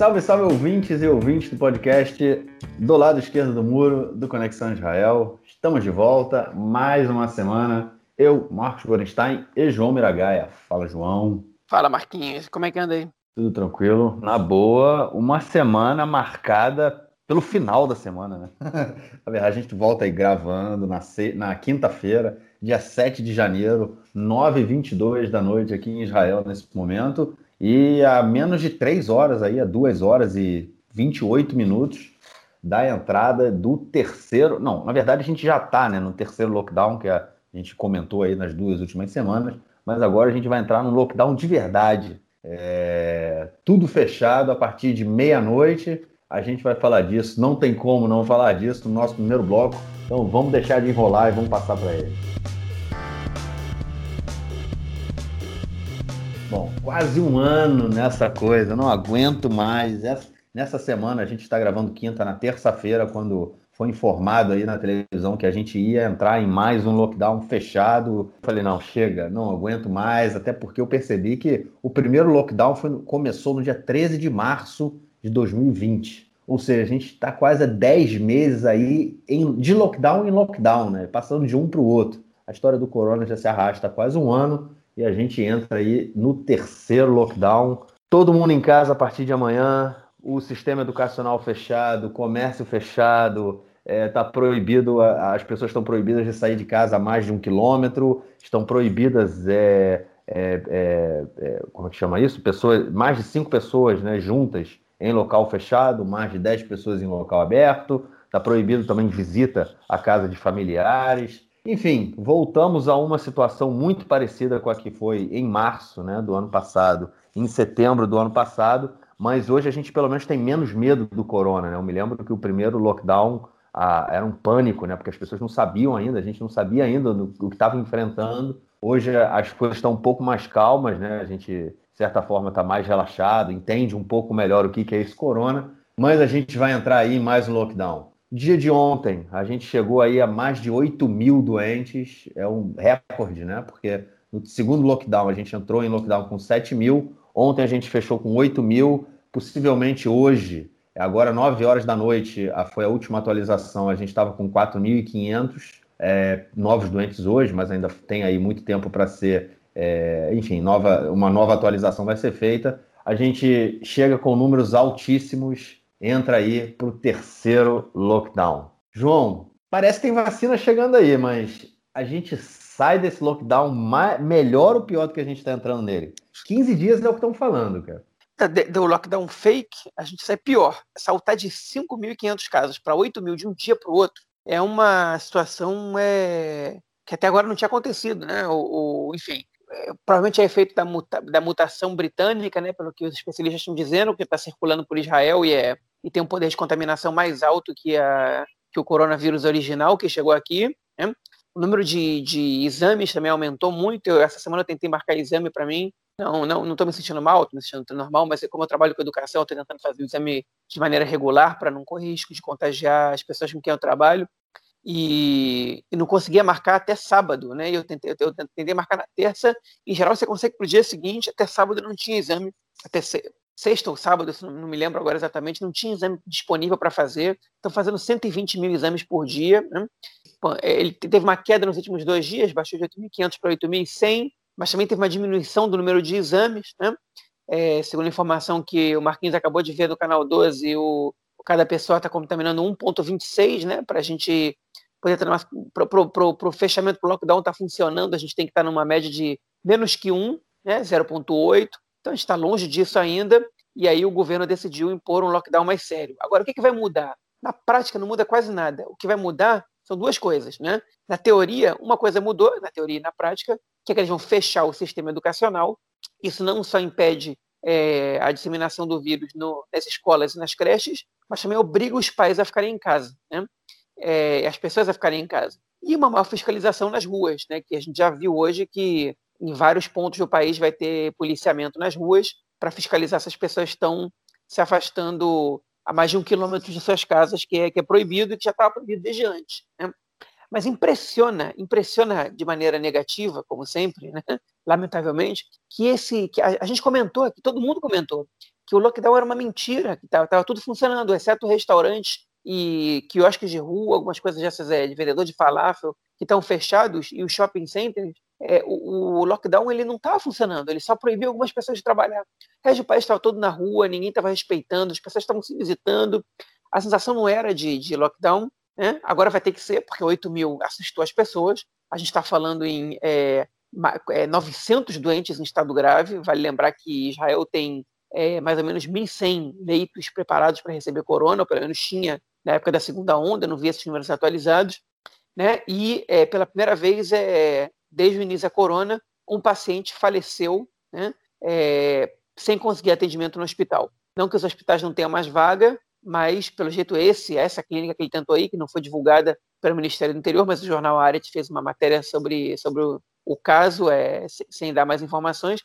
Salve, salve ouvintes e ouvintes do podcast do lado esquerdo do muro do Conexão Israel. Estamos de volta, mais uma semana. Eu, Marcos Gorenstein e João Miragaia. Fala, João. Fala, Marquinhos. Como é que anda aí? Tudo tranquilo. Na boa, uma semana marcada pelo final da semana, né? Na verdade, a gente volta aí gravando na, na quinta-feira, dia 7 de janeiro, 9h22 da noite aqui em Israel nesse momento. E a menos de 3 horas aí, a 2 horas e 28 minutos da entrada do terceiro. Não, na verdade a gente já está né, no terceiro lockdown, que a gente comentou aí nas duas últimas semanas, mas agora a gente vai entrar no lockdown de verdade. É, tudo fechado a partir de meia-noite a gente vai falar disso, não tem como não falar disso no nosso primeiro bloco. Então vamos deixar de enrolar e vamos passar para ele. Bom, quase um ano nessa coisa, não aguento mais. Nessa semana a gente está gravando quinta, na terça-feira, quando foi informado aí na televisão que a gente ia entrar em mais um lockdown fechado. Falei, não, chega, não aguento mais, até porque eu percebi que o primeiro lockdown foi, começou no dia 13 de março de 2020. Ou seja, a gente está quase há 10 meses aí em, de lockdown em lockdown, né? Passando de um para o outro. A história do corona já se arrasta há quase um ano e a gente entra aí no terceiro lockdown. Todo mundo em casa a partir de amanhã, o sistema educacional fechado, comércio fechado, está é, tá proibido, as pessoas estão proibidas de sair de casa a mais de um quilômetro, estão proibidas, é, é, é, é como é que chama isso? Pessoas, mais de cinco pessoas né, juntas em local fechado, mais de 10 pessoas em local aberto, está proibido também visita à casa de familiares. Enfim, voltamos a uma situação muito parecida com a que foi em março né, do ano passado, em setembro do ano passado, mas hoje a gente pelo menos tem menos medo do corona. Né? Eu me lembro que o primeiro lockdown ah, era um pânico, né? porque as pessoas não sabiam ainda, a gente não sabia ainda o que estava enfrentando. Hoje as coisas estão um pouco mais calmas, né? a gente certa forma está mais relaxado, entende um pouco melhor o que, que é esse corona, mas a gente vai entrar aí em mais um lockdown. Dia de ontem, a gente chegou aí a mais de 8 mil doentes, é um recorde, né? Porque no segundo lockdown a gente entrou em lockdown com 7 mil, ontem a gente fechou com 8 mil, possivelmente hoje, agora 9 horas da noite, foi a última atualização, a gente estava com 4.500 é, novos doentes hoje, mas ainda tem aí muito tempo para ser é, enfim, nova, uma nova atualização vai ser feita. A gente chega com números altíssimos, entra aí para o terceiro lockdown. João, parece que tem vacina chegando aí, mas a gente sai desse lockdown mais, melhor ou pior do que a gente está entrando nele? 15 dias é o que estão falando, cara. Do lockdown fake, a gente sai pior. Saltar de 5.500 casos para 8 mil de um dia para o outro é uma situação é, que até agora não tinha acontecido, né? Ou enfim, provavelmente é efeito da, muta, da mutação britânica, né, pelo que os especialistas estão dizendo, que está circulando por Israel e, é, e tem um poder de contaminação mais alto que, a, que o coronavírus original que chegou aqui. Né? O número de, de exames também aumentou muito. Eu, essa semana eu tentei marcar exame para mim. Não, não, não estou me sentindo mal, estou me sentindo normal, mas como eu trabalho com educação, estou tentando fazer o exame de maneira regular para não correr risco de contagiar as pessoas com quem eu trabalho e, e, não conseguia marcar até sábado, né? Eu tentei, eu tentei marcar na terça, em geral você consegue para o dia seguinte, até sábado não tinha exame, até sexta ou sábado, não me lembro agora exatamente, não tinha exame disponível para fazer, estão fazendo 120 mil exames por dia, né? É, ele teve uma queda nos últimos dois dias, baixou de 8.500 para 8.100, mas também teve uma diminuição do número de exames, né? É, segundo a informação que o Marquinhos acabou de ver do canal 12, o, cada pessoa está contaminando 1,26, né? Para a gente poder estar para o fechamento do lockdown está funcionando, a gente tem que estar tá numa média de menos que 1, né? 0,8. Então a gente está longe disso ainda. E aí o governo decidiu impor um lockdown mais sério. Agora, o que, que vai mudar? Na prática, não muda quase nada. O que vai mudar são duas coisas, né? Na teoria, uma coisa mudou, na teoria e na prática, que é que eles vão fechar o sistema educacional. Isso não só impede é, a disseminação do vírus no, nas escolas e nas creches, mas também obriga os pais a ficarem em casa, né? É, as pessoas a ficarem em casa. E uma maior fiscalização nas ruas, né? que a gente já viu hoje que em vários pontos do país vai ter policiamento nas ruas para fiscalizar se as pessoas estão se afastando a mais de um quilômetro de suas casas, que é, que é proibido e que já estava proibido desde antes. Né? Mas impressiona, impressiona de maneira negativa, como sempre, né? lamentavelmente, que esse, que a, a, gente comentou aqui, todo mundo comentou, que o lockdown era uma mentira, que estava tudo funcionando, exceto restaurantes e quiosques de rua, algumas coisas dessas é, de vendedor de falafel, que estão fechados, e os shopping centers, é, o, o, lockdown ele não estava funcionando, ele só proibiu algumas pessoas de trabalhar. O resto do país estava todo na rua, ninguém estava respeitando, as pessoas estavam se visitando. A sensação não era de, de lockdown, né? agora vai ter que ser, porque 8 mil assustou as pessoas. A gente está falando em é, é, 900 doentes em estado grave. Vale lembrar que Israel tem é, mais ou menos 1.100 leitos preparados para receber corona, ou pelo menos tinha na época da segunda onda, não vi esses números atualizados, né? E é, pela primeira vez, é, desde o início da corona, um paciente faleceu, né? É, sem conseguir atendimento no hospital. Não que os hospitais não tenham mais vaga, mas pelo jeito esse, essa clínica que ele tentou aí, que não foi divulgada pelo Ministério do Interior, mas o jornal Aret fez uma matéria sobre, sobre o, o caso, é, sem dar mais informações.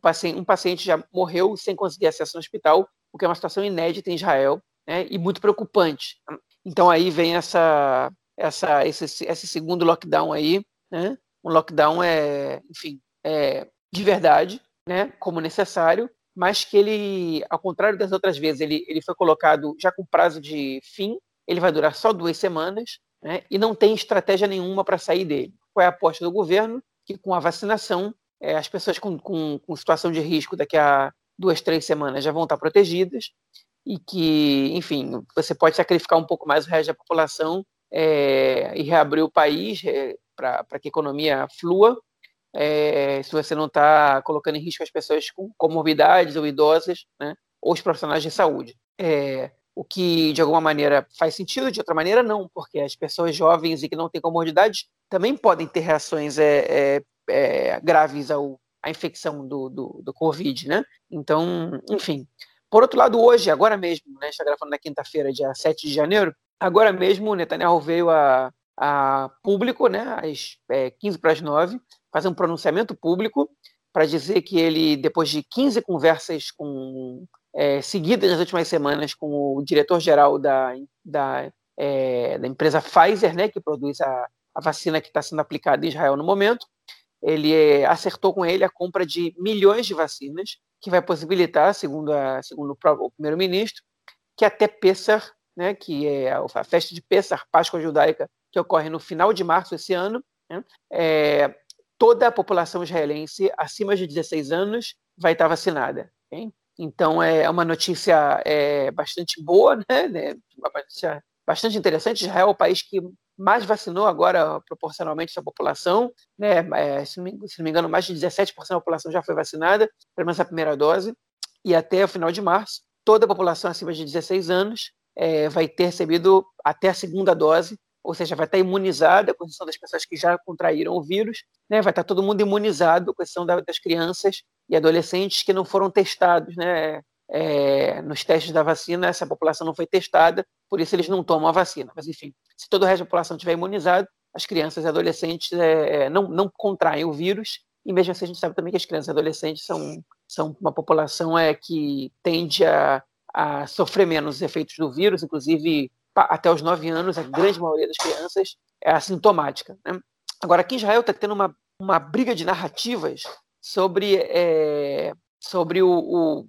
Paciente, um paciente já morreu sem conseguir acesso no hospital, o que é uma situação inédita em Israel né, e muito preocupante. Então aí vem essa, essa, esse, esse segundo lockdown aí, né, um lockdown é, enfim, é, de verdade, né, como necessário, mas que ele, ao contrário das outras vezes, ele, ele foi colocado já com prazo de fim, ele vai durar só duas semanas, né, e não tem estratégia nenhuma para sair dele. Qual é a aposta do governo? Que com a vacinação, é, as pessoas com, com, com situação de risco daqui a duas, três semanas já vão estar protegidas, e que, enfim, você pode sacrificar um pouco mais o resto da população é, e reabrir o país é, para que a economia flua, é, se você não está colocando em risco as pessoas com comorbidades ou idosas, né, ou os profissionais de saúde. o que, de alguma maneira, faz sentido, de outra maneira, não, porque as pessoas jovens e que não têm comorbidades também podem ter reações graves ao, à infecção do, do, do Covid, né? Então, enfim, por outro lado, hoje, agora mesmo, né, está gravando na quinta-feira, dia 7 de janeiro, agora mesmo o Netanyahu veio a, a público, né, às é, 15 para as 9, fazer um pronunciamento público para dizer que ele, depois de 15 conversas com, é, seguidas nas últimas semanas com o diretor-geral da, da, é, da, empresa Pfizer, né, que produz a, a vacina que está sendo aplicada em Israel no momento, ele é, acertou com ele a compra de milhões de vacinas que vai possibilitar, segundo, a, segundo o primeiro-ministro, que até Pessar, né, que é a festa de Pessar, Páscoa judaica, que ocorre no final de março esse ano, né, é, toda a população israelense acima de 16 anos vai estar vacinada. Okay? Então é uma notícia é, bastante boa, né, né, uma notícia bastante interessante. Israel é o país que mais vacinou agora proporcionalmente essa população, né? É, se, não me, se, não me, engano, mais de 17% da população já foi vacinada, pelo menos a primeira dose, e até o final de março, toda a população acima de 16 anos é, vai ter recebido até a segunda dose, ou seja, vai estar imunizada, com exceção das pessoas que já contraíram o vírus, né? vai estar todo mundo imunizado, com exceção das crianças e adolescentes que não foram testados, né? É, nos testes da vacina, essa população não foi testada, por isso eles não tomam a vacina. Mas, enfim, se todo o resto da população estiver imunizado, as crianças e adolescentes é, é, não, não contraem o vírus, e mesmo assim a gente sabe também que as crianças e adolescentes são, são uma população é, que tende a, a sofrer menos os efeitos do vírus, inclusive até os 9 anos, a grande maioria das crianças é assintomática. Né? Agora, aqui em Israel está tendo uma, uma briga de narrativas sobre, é, sobre o, o,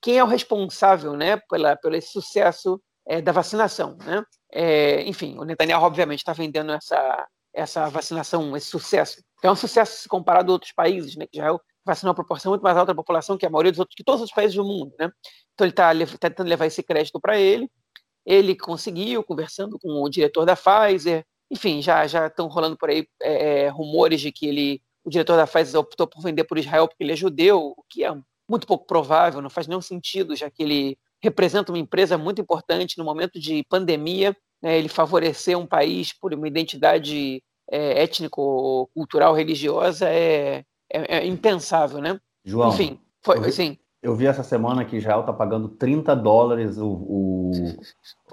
quem é o responsável né, pela, pelo esse sucesso é, da vacinação. Né? É, enfim, o Netanyahu, obviamente, está vendendo essa, essa vacinação, esse sucesso. É um sucesso se comparado a outros países, né, já vacinou uma proporção muito mais alta da população que a maioria dos outros, que todos os países do mundo. Né? Então ele está tá tentando levar esse crédito para ele. Ele conseguiu, conversando com o diretor da Pfizer. Enfim, já já estão rolando por aí é, é, rumores de que ele, o diretor da Pfizer optou por vender por Israel porque ele é judeu, o que é muito pouco provável, não faz nenhum sentido, já que ele representa uma empresa muito importante no momento de pandemia. Né, ele favorecer um país por uma identidade é, étnico-cultural religiosa é, é, é, impensável, né? João, Enfim, foi assim. Eu vi essa semana que Israel está pagando 30 dólares o, o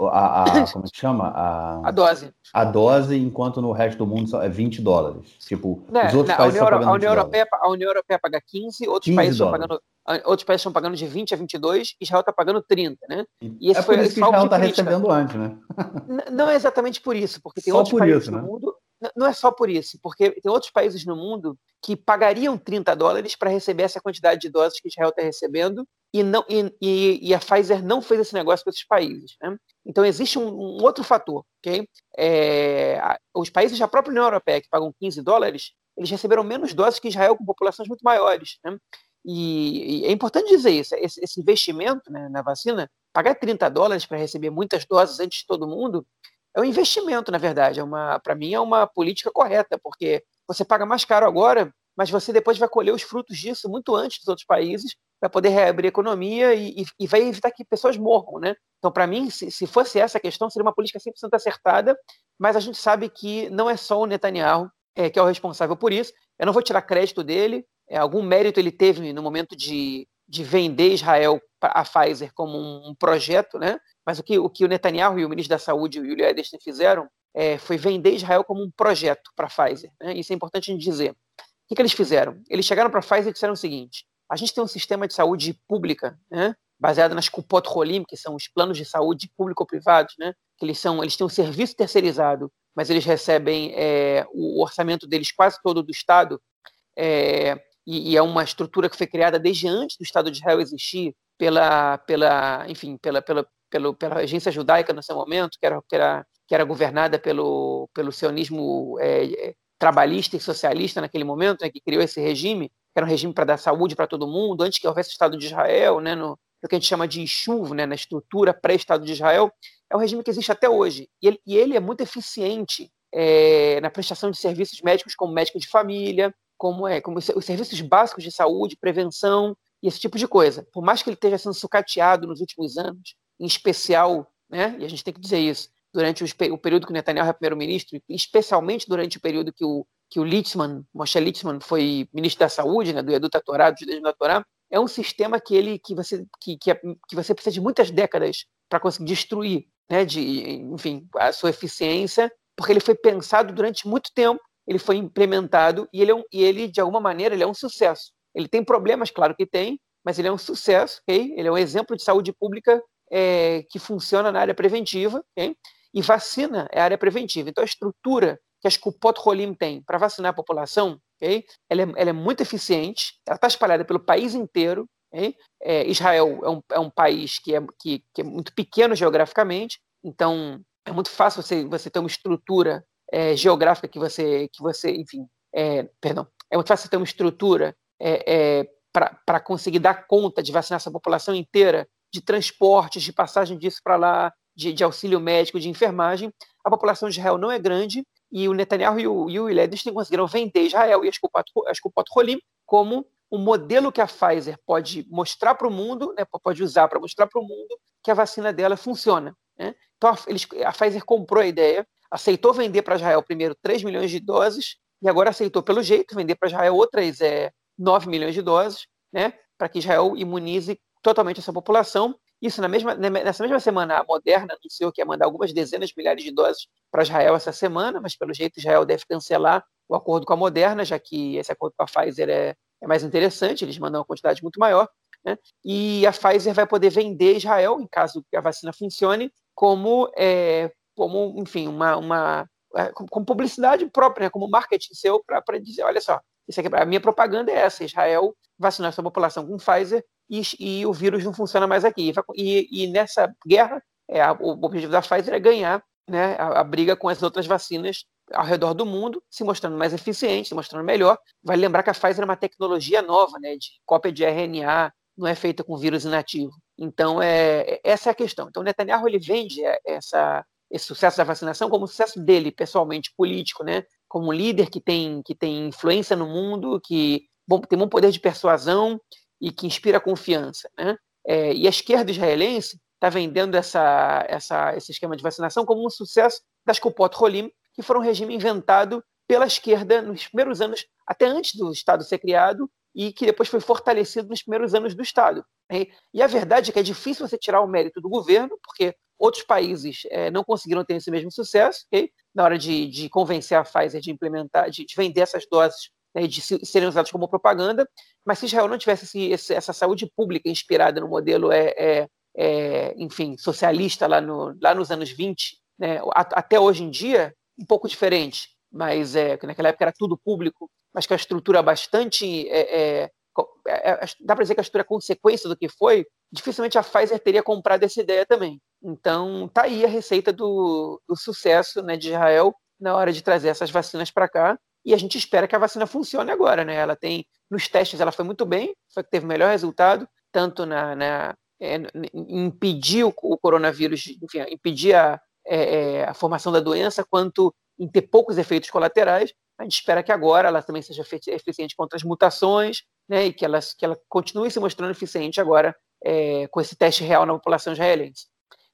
a, a, como é que chama? A, a, dose. A dose, enquanto no resto do mundo é 20 dólares. Tipo, né, os outros né, países a União, estão pagando a União, Europeia, a União Europeia paga 15, outros 15 países estão pagando outros países estão pagando de 20 a 22, Israel está pagando 30, né? E esse é foi por isso que Israel está recebendo antes, né? não é exatamente por isso, porque tem só outros países isso, né? mundo. Não é só por isso, porque tem outros países no mundo que pagariam 30 dólares para receber essa quantidade de doses que Israel está recebendo, e, não, e, e, a Pfizer não fez esse negócio com esses países. Né? Então, existe um, um outro fator. Okay? É, os países da própria União Europeia, que pagam 15 dólares, eles receberam menos doses que Israel, com populações muito maiores. Né? E, e, é importante dizer isso: esse, esse investimento né, na vacina, pagar 30 dólares para receber muitas doses antes de todo mundo, é um investimento, na verdade. É para mim, é uma política correta, porque você paga mais caro agora, mas você depois vai colher os frutos disso muito antes dos outros países, para poder reabrir a economia e, e, vai evitar que pessoas morram, né? Então, para mim, se, se, fosse essa a questão, seria uma política 100% acertada, mas a gente sabe que não é só o Netanyahu é, que é o responsável por isso. Eu não vou tirar crédito dele, é, algum mérito ele teve no momento de, de vender Israel a Pfizer como um, um, projeto, né? Mas o que, o que o Netanyahu e o ministro da Saúde, o Yuli Edelstein, fizeram é, foi vender Israel como um projeto para a Pfizer. Né? Isso é importante a gente dizer. O que, que eles fizeram? Eles chegaram para a Pfizer e disseram o seguinte: a gente tem um sistema de saúde pública, né? baseado nas Kupot Rolim, que são os planos de saúde público-privados, né? que eles, são, eles têm um serviço terceirizado, mas eles recebem é, o orçamento deles quase todo do Estado, é, e, e, é uma estrutura que foi criada desde antes do Estado de Israel existir, pela, pela enfim, pela, pela, pela, pela agência judaica no seu momento, que era, que era, que era governada pelo, pelo sionismo é, trabalhista e socialista naquele momento, né, que criou esse regime, que era um regime para dar saúde para todo mundo, antes que houvesse o Estado de Israel, né, no, no que a gente chama de chuva, né, na estrutura pré-Estado de Israel, é um regime que existe até hoje. E ele, e ele é muito eficiente é, na prestação de serviços médicos, como médico de família, como, é, como os serviços básicos de saúde, prevenção e esse tipo de coisa. Por mais que ele esteja sendo sucateado nos últimos anos, em especial, né, e a gente tem que dizer isso, durante o período que o Netanyahu é primeiro-ministro, especialmente durante o período que o que o Litzman, Moshe Litzman, foi ministro da Saúde, né, do Edu Torá, do judaísmo é um sistema que ele que você que, que, é, que você precisa de muitas décadas para conseguir destruir, né, de, enfim, a sua eficiência, porque ele foi pensado durante muito tempo, ele foi implementado e ele, é um, e ele de alguma maneira ele é um sucesso. Ele tem problemas, claro que tem, mas ele é um sucesso, ok? Ele é um exemplo de saúde pública é, que funciona na área preventiva, ok? E vacina é área preventiva. Então a estrutura que a Kupot Rolim tem para vacinar a população, ela, é, ela é muito eficiente, ela está espalhada pelo país inteiro. É, Israel é um, é um país que é, que, que, é muito pequeno geograficamente, então é muito fácil você, você ter uma estrutura é, geográfica que você, que você enfim, é, perdão, é muito fácil você ter uma estrutura para conseguir dar conta de vacinar essa população inteira, de transportes, de passagem disso para lá, de, de, auxílio médico, de enfermagem. A população de Israel não é grande, e o Netanyahu e o, e o conseguiram vender Israel e as Kupot Rolim como um modelo que a Pfizer pode mostrar para o mundo, né, pode usar para mostrar para o mundo que a vacina dela funciona. Né? Então a, eles, a Pfizer comprou a ideia, aceitou vender para Israel primeiro 3 milhões de doses e agora aceitou, pelo jeito, vender para Israel outras é, 9 milhões de doses, né, para que Israel imunize totalmente essa população isso, na mesma, nessa mesma semana, a Moderna anunciou que ia mandar algumas dezenas de milhares de doses para Israel essa semana, mas pelo jeito Israel deve cancelar o acordo com a Moderna, já que esse acordo com a Pfizer é, é mais interessante, eles mandam uma quantidade muito maior. Né? E a Pfizer vai poder vender Israel, em caso que a vacina funcione, como, é, como enfim, uma, uma é, como publicidade própria, né? como marketing seu, para dizer: olha só, isso aqui, a minha propaganda é essa: Israel vacinar sua população com Pfizer e, e o vírus não funciona mais aqui. E, e nessa guerra, é, o objetivo da Pfizer é ganhar né, a, a, briga com as outras vacinas ao redor do mundo, se mostrando mais eficiente, se mostrando melhor. Vai lembrar que a Pfizer é uma tecnologia nova, né, de cópia de RNA, não é feita com vírus inativo. Então, é, essa é a questão. Então, Netanyahu ele vende essa, esse sucesso da vacinação como sucesso dele, pessoalmente, político, né? como um líder que tem, que tem influência no mundo, que bom, tem um poder de persuasão e que inspira confiança. Né? É, e a esquerda israelense está vendendo essa, essa, esse esquema de vacinação como um sucesso das Kupot Rolim, que foram um regime inventado pela esquerda nos primeiros anos, até antes do Estado ser criado, e que depois foi fortalecido nos primeiros anos do Estado. E a verdade é que é difícil você tirar o mérito do governo, porque outros países é, não conseguiram ter esse mesmo sucesso, okay? na hora de, de, convencer a Pfizer de implementar, de, de vender essas doses né, de serem usados como propaganda, mas se Israel não tivesse esse, essa saúde pública inspirada no modelo, é, é, é enfim, socialista lá, no, lá nos anos 20, né, até hoje em dia, um pouco diferente, mas é, naquela época era tudo público, mas com a estrutura bastante, é, é, é, é, dá para dizer que a história é consequência do que foi, dificilmente a Pfizer teria comprado essa ideia também. Então, tá aí a receita do, do sucesso né, de Israel na hora de trazer essas vacinas para cá. E a gente espera que a vacina funcione agora, né? Ela tem, nos testes, ela foi muito bem, foi que teve melhor resultado, tanto na, na é, impedir o, o, coronavírus, enfim, impedir a, é, a formação da doença, quanto em ter poucos efeitos colaterais. A gente espera que agora ela também seja eficiente contra as mutações, né, e que ela, que ela continue se mostrando eficiente agora é, com esse teste real na população israelense.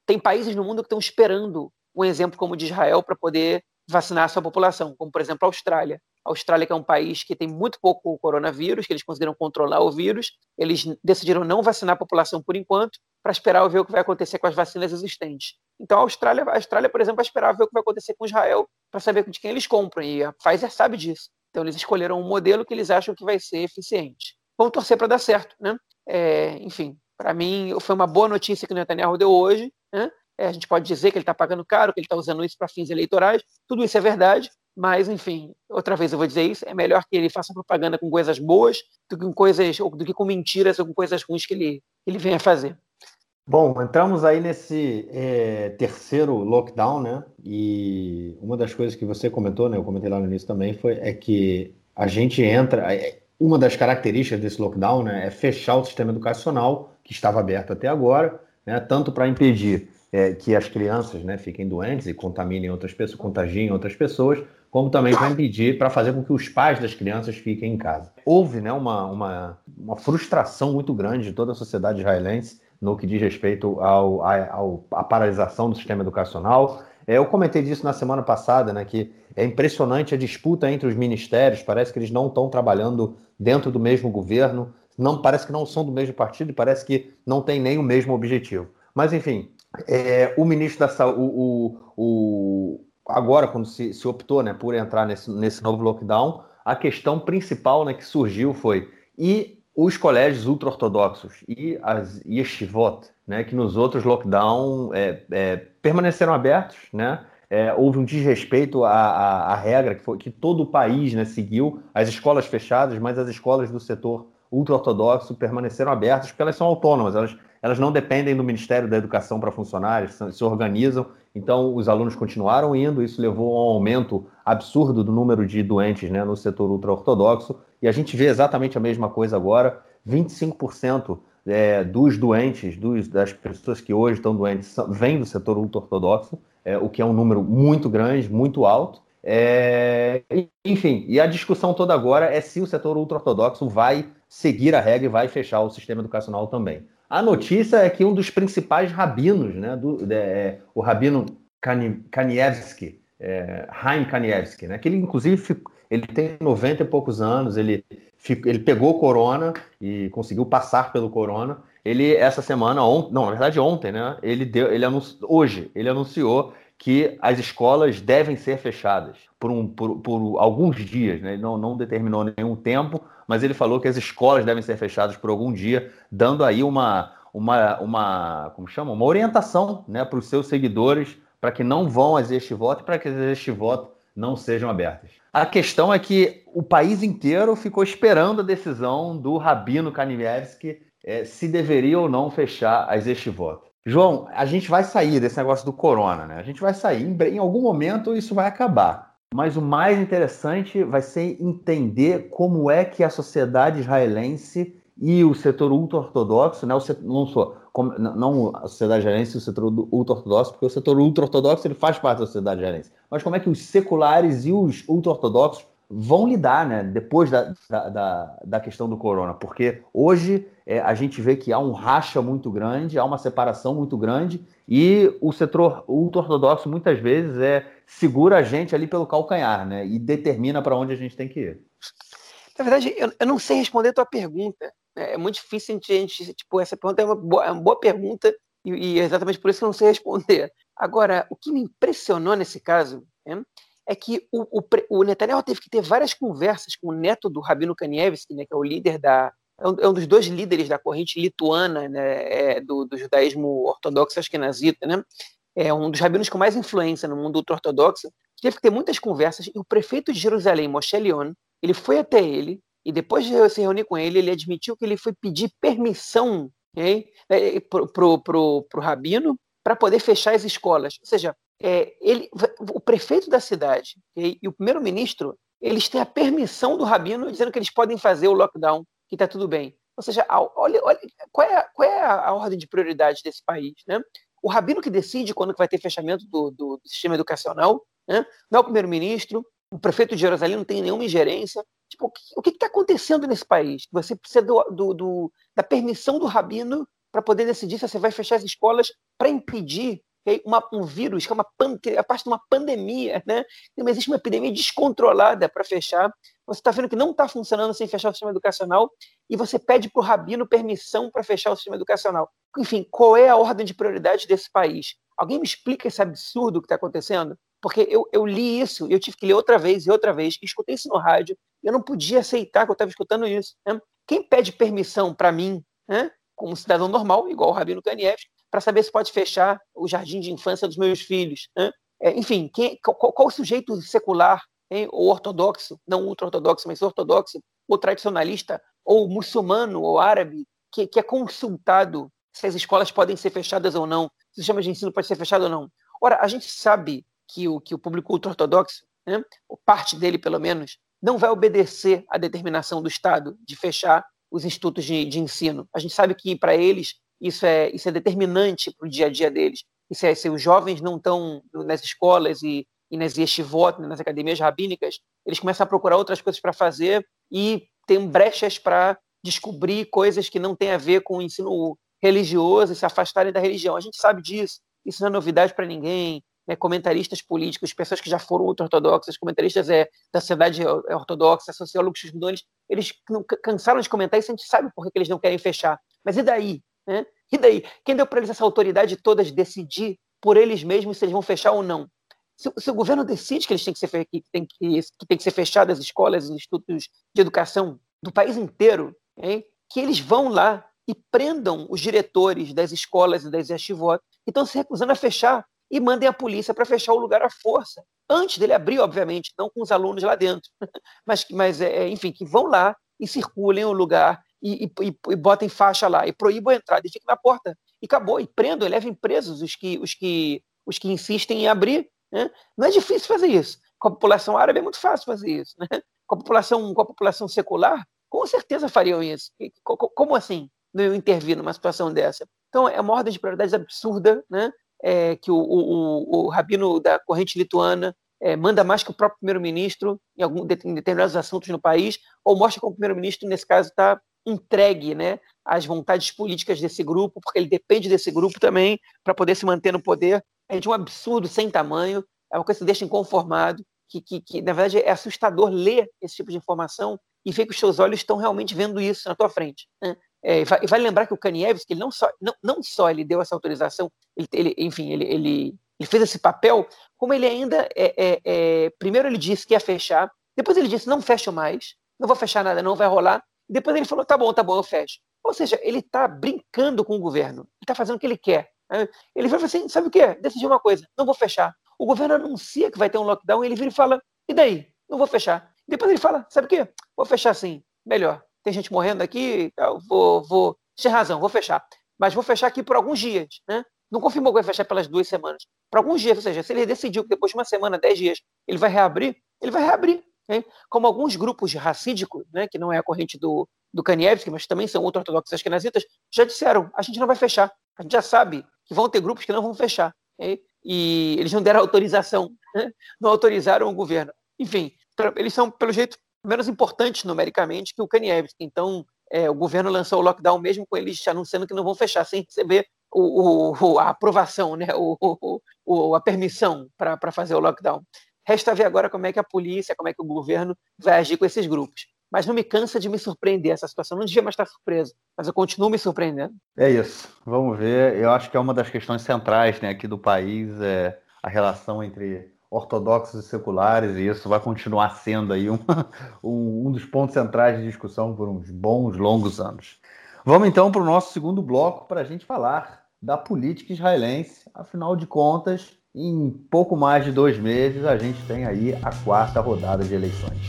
Tem países no mundo que estão esperando um exemplo como o de Israel para poder vacinar a sua população, como por exemplo a Austrália. A Austrália, que é um país que tem muito pouco coronavírus, que eles conseguiram controlar o vírus, eles decidiram não vacinar a população por enquanto, para esperar ver o que vai acontecer com as vacinas existentes. Então a Austrália, a Austrália, por exemplo, vai esperar ver o que vai acontecer com Israel para saber de quem eles compram. E a Pfizer sabe disso. Então eles escolheram um modelo que eles acham que vai ser eficiente. Vamos torcer para dar certo, né? É, enfim, para mim foi uma boa notícia que o Netanyahu deu hoje. Né? É, a gente pode dizer que ele está pagando caro, que ele está usando isso para fins eleitorais. Tudo isso é verdade, mas enfim, outra vez eu vou dizer isso: é melhor que ele faça propaganda com coisas boas do que com coisas, do que com mentiras ou com coisas ruins que ele, ele venha fazer. Bom, entramos aí nesse é, terceiro lockdown, né? E uma das coisas que você comentou, né? Eu comentei lá no início também, foi é que a gente entra. É, uma das características desse lockdown, né, é fechar o sistema educacional que estava aberto até agora, né? Tanto para impedir é, que as crianças, né, fiquem doentes e contaminem outras pessoas, contagiem outras pessoas, como também para impedir, para fazer com que os pais das crianças fiquem em casa. Houve, né, uma, uma, uma frustração muito grande de toda a sociedade israelense no que diz respeito ao, ao, à paralisação do sistema educacional. É, eu comentei disso na semana passada, né, que é impressionante a disputa entre os ministérios, parece que eles não estão trabalhando dentro do mesmo governo, não parece que não são do mesmo partido e parece que não tem nem o mesmo objetivo. Mas, enfim, é, o ministro da Saúde, o, o, agora, quando se, se optou né, por entrar nesse, nesse novo lockdown, a questão principal né, que surgiu foi e os colégios ultra-ortodoxos e as yeshivot, né, que nos outros lockdown é, é, permaneceram abertos, né, é, houve um desrespeito à, à, à, regra que, foi, que todo o país né, seguiu, as escolas fechadas, mas as escolas do setor ultra-ortodoxo permaneceram abertas porque elas são autônomas, elas, elas não dependem do Ministério da Educação para funcionar, eles se organizam, então os alunos continuaram indo, isso levou a um aumento absurdo do número de doentes né, no setor ultra-ortodoxo, e a gente vê exatamente a mesma coisa agora: 25% é, dos doentes, dos, das pessoas que hoje estão doentes, vêm do setor ultra-ortodoxo, é, o que é um número muito grande, muito alto. É, enfim, e a discussão toda agora é se o setor ultra-ortodoxo vai seguir a regra e vai fechar o sistema educacional também. A notícia é que um dos principais rabinos, né, do, é, o rabino Kanievski, é, Haim Kanievski, né, que ele inclusive ele tem 90 e poucos anos, ele, ele pegou corona e conseguiu passar pelo corona. Ele, essa semana, on, não, na verdade ontem, né? Ele deu, ele anunciou, hoje, ele anunciou que as escolas devem ser fechadas por, um, por, por alguns dias, né? Ele não, não determinou nenhum tempo, mas ele falou que as escolas devem ser fechadas por algum dia, dando aí uma, uma, uma como chama? Uma orientação né, para os seus seguidores para que não vão às voto e para que as voto não sejam abertas. A questão é que o país inteiro ficou esperando a decisão do Rabino Kanievski é, se deveria ou não fechar as voto. João, a gente vai sair desse negócio do corona, né? A gente vai sair. Em, em algum momento isso vai acabar. Mas o mais interessante vai ser entender como é que a sociedade israelense e o setor ultra-ortodoxo, né, o setor, não, não a sociedade israelense e o setor ultra-ortodoxo, porque o setor ultra-ortodoxo ele faz parte da sociedade israelense, mas como é que os seculares e os ultra-ortodoxos vão lidar né, depois da, da, da, da questão do corona, porque hoje é, a gente vê que há um racha muito grande, há uma separação muito grande, e o setor ultra-ortodoxo muitas vezes é, segura a gente ali pelo calcanhar né, e determina para onde a gente tem que ir. Na verdade, eu, eu não sei responder a tua pergunta, é, é muito difícil a gente, tipo, essa pergunta é uma boa, é uma boa pergunta e, e, é exatamente por isso que eu não sei responder. Agora, o que me impressionou nesse caso é, é que o, o, o, Netanyahu teve que ter várias conversas com o neto do Rabino Kanievski, né, que é o líder da é um, é um dos dois líderes da corrente lituana né, é, do, do, judaísmo ortodoxo askenazita, né? É um dos rabinos com mais influência no mundo ultra-ortodoxo. Teve que ter muitas conversas e o prefeito de Jerusalém, Moshe Leon, ele foi até ele E depois de se reunir com ele, ele admitiu que ele foi pedir permissão okay, é, para o rabino para poder fechar as escolas. Ou seja, é, ele, o prefeito da cidade okay, e o primeiro-ministro, eles têm a permissão do rabino dizendo que eles podem fazer o lockdown, que está tudo bem. Ou seja, olha, olha qual, é a, qual é a ordem de prioridade desse país. Né? O rabino que decide quando vai ter fechamento do, do, do sistema educacional, né? não é o primeiro-ministro, o prefeito de Jerusalém não tem nenhuma ingerência. Tipo, o que está acontecendo nesse país? Você precisa do, do, do, da permissão do rabino para poder decidir se você vai fechar as escolas para impedir uma, um vírus que é, uma, que é parte de uma pandemia, né? Então, existe uma epidemia descontrolada para fechar. Você está vendo que não está funcionando sem fechar o sistema educacional e você pede para o rabino permissão para fechar o sistema educacional. Enfim, qual é a ordem de prioridade desse país? Alguém me explica esse absurdo que está acontecendo? Porque eu, eu li isso eu tive que ler outra vez e outra vez. Escutei isso no rádio eu não podia aceitar que eu estava escutando isso. Né? Quem pede permissão para mim, né? como cidadão normal, igual o Rabino Kanievski, para saber se pode fechar o jardim de infância dos meus filhos. Né? É, enfim, quem, qual, qual, sujeito secular, hein, ou ortodoxo, não ultra-ortodoxo, mas ortodoxo, ou tradicionalista, ou muçulmano, ou árabe, que, que é consultado se as escolas podem ser fechadas ou não, se o sistema de ensino pode ser fechado ou não. Ora, a gente sabe que o, que o público ultra-ortodoxo, né, parte dele pelo menos, não vai obedecer à determinação do Estado de fechar os institutos de, de ensino. A gente sabe que para eles isso é, isso é determinante para o dia a dia deles. É, se os jovens não estão nas escolas e, e nas yeshivot, nas academias rabínicas, eles começam a procurar outras coisas para fazer e tem brechas para descobrir coisas que não têm a ver com o ensino religioso e se afastarem da religião. A gente sabe disso, isso não é novidade para ninguém. Né? Comentaristas políticos, pessoas que já foram ultra-ortodoxas, comentaristas é, da sociedade ortodoxa, sociólogos eles, eles cansaram de comentar isso, a gente sabe por que eles não querem fechar. Mas e daí? Né? E daí? Quem deu para eles essa autoridade toda de decidir por eles mesmos se eles vão fechar ou não? Se, se o governo decide que eles têm que ser que tem que, que tem que ser fechadas as escolas, os institutos de educação do país inteiro, hein? que eles vão lá e prendam os diretores das escolas e das yeshivot que estão se recusando a fechar e mandem a polícia para fechar o lugar à força. Antes dele abrir, obviamente, não com os alunos lá dentro, mas, mas é, enfim, que vão lá e circulem o lugar e, e, e botem faixa lá, e proíbam a entrada, e fiquem na porta. E acabou, e prendam, e levem presos os que, os que, os que insistem em abrir. Né? Não é difícil fazer isso. Com a população árabe é muito fácil fazer isso. Né? Com, a população, com a população secular, com certeza fariam isso. Como assim não intervir numa situação dessa? Então, é uma ordem de prioridades absurda, né? É, que o, o, o, rabino da corrente lituana é, manda mais que o próprio primeiro-ministro em, em determinados assuntos no país, ou mostra que o primeiro-ministro, nesse caso, está entregue né, às vontades políticas desse grupo, porque ele depende desse grupo também para poder se manter no poder. É de um absurdo sem tamanho, é uma coisa que deixa inconformado, que, que, que na verdade é assustador ler esse tipo de informação e ver que os seus olhos estão realmente vendo isso na tua frente. Né? É, e vale lembrar que o Kanievski, ele não só, não, não só ele deu essa autorização, ele, ele enfim, ele, ele, ele, fez esse papel, como ele ainda, é, é, é, primeiro ele disse que ia fechar, depois ele disse, não fecho mais, não vou fechar nada, não vai rolar, depois ele falou: tá bom, tá bom, eu fecho. Ou seja, ele está brincando com o governo, está fazendo o que ele quer. Ele falou assim: sabe o quê? Decidiu uma coisa, não vou fechar. O governo anuncia que vai ter um lockdown, ele vira e fala: e daí? Não vou fechar. Depois ele fala: sabe o quê? Vou fechar sim, melhor. Tem gente morrendo aqui, vou, vou. Tinha razão, vou fechar. Mas vou fechar aqui por alguns dias, né? Não confirmou que vai fechar pelas duas semanas. Por alguns dias, ou seja, se ele decidiu que depois de uma semana, dez dias, ele vai reabrir, ele vai reabrir. Né? Como alguns grupos racídicos, né, que não é a corrente do, do Kanievski, mas também são ultra-ortodoxos askenazitas, já disseram, a gente não vai fechar. A gente já sabe que vão ter grupos que não vão fechar. Né? E eles não deram autorização, né? não autorizaram o governo. Enfim, eles são, pelo jeito, menos importantes numericamente que o Kanievski. Então, é, o governo lançou o lockdown mesmo com eles anunciando que não vão fechar, sem receber o, o, a aprovação, né? o, o a permissão para fazer o lockdown. Resta ver agora como é que a polícia, como é que o governo vai agir com esses grupos. Mas não me cansa de me surpreender essa situação. Não devia mais estar surpreso, mas eu continuo me surpreendendo. É isso. Vamos ver. Eu acho que é uma das questões centrais né, aqui do país é a relação entre ortodoxos e seculares, e isso vai continuar sendo aí um, um dos pontos centrais de discussão por uns bons, longos anos. Vamos então para o nosso segundo bloco para a gente falar da política israelense. Afinal de contas, em pouco mais de dois meses, a gente tem aí a quarta rodada de eleições.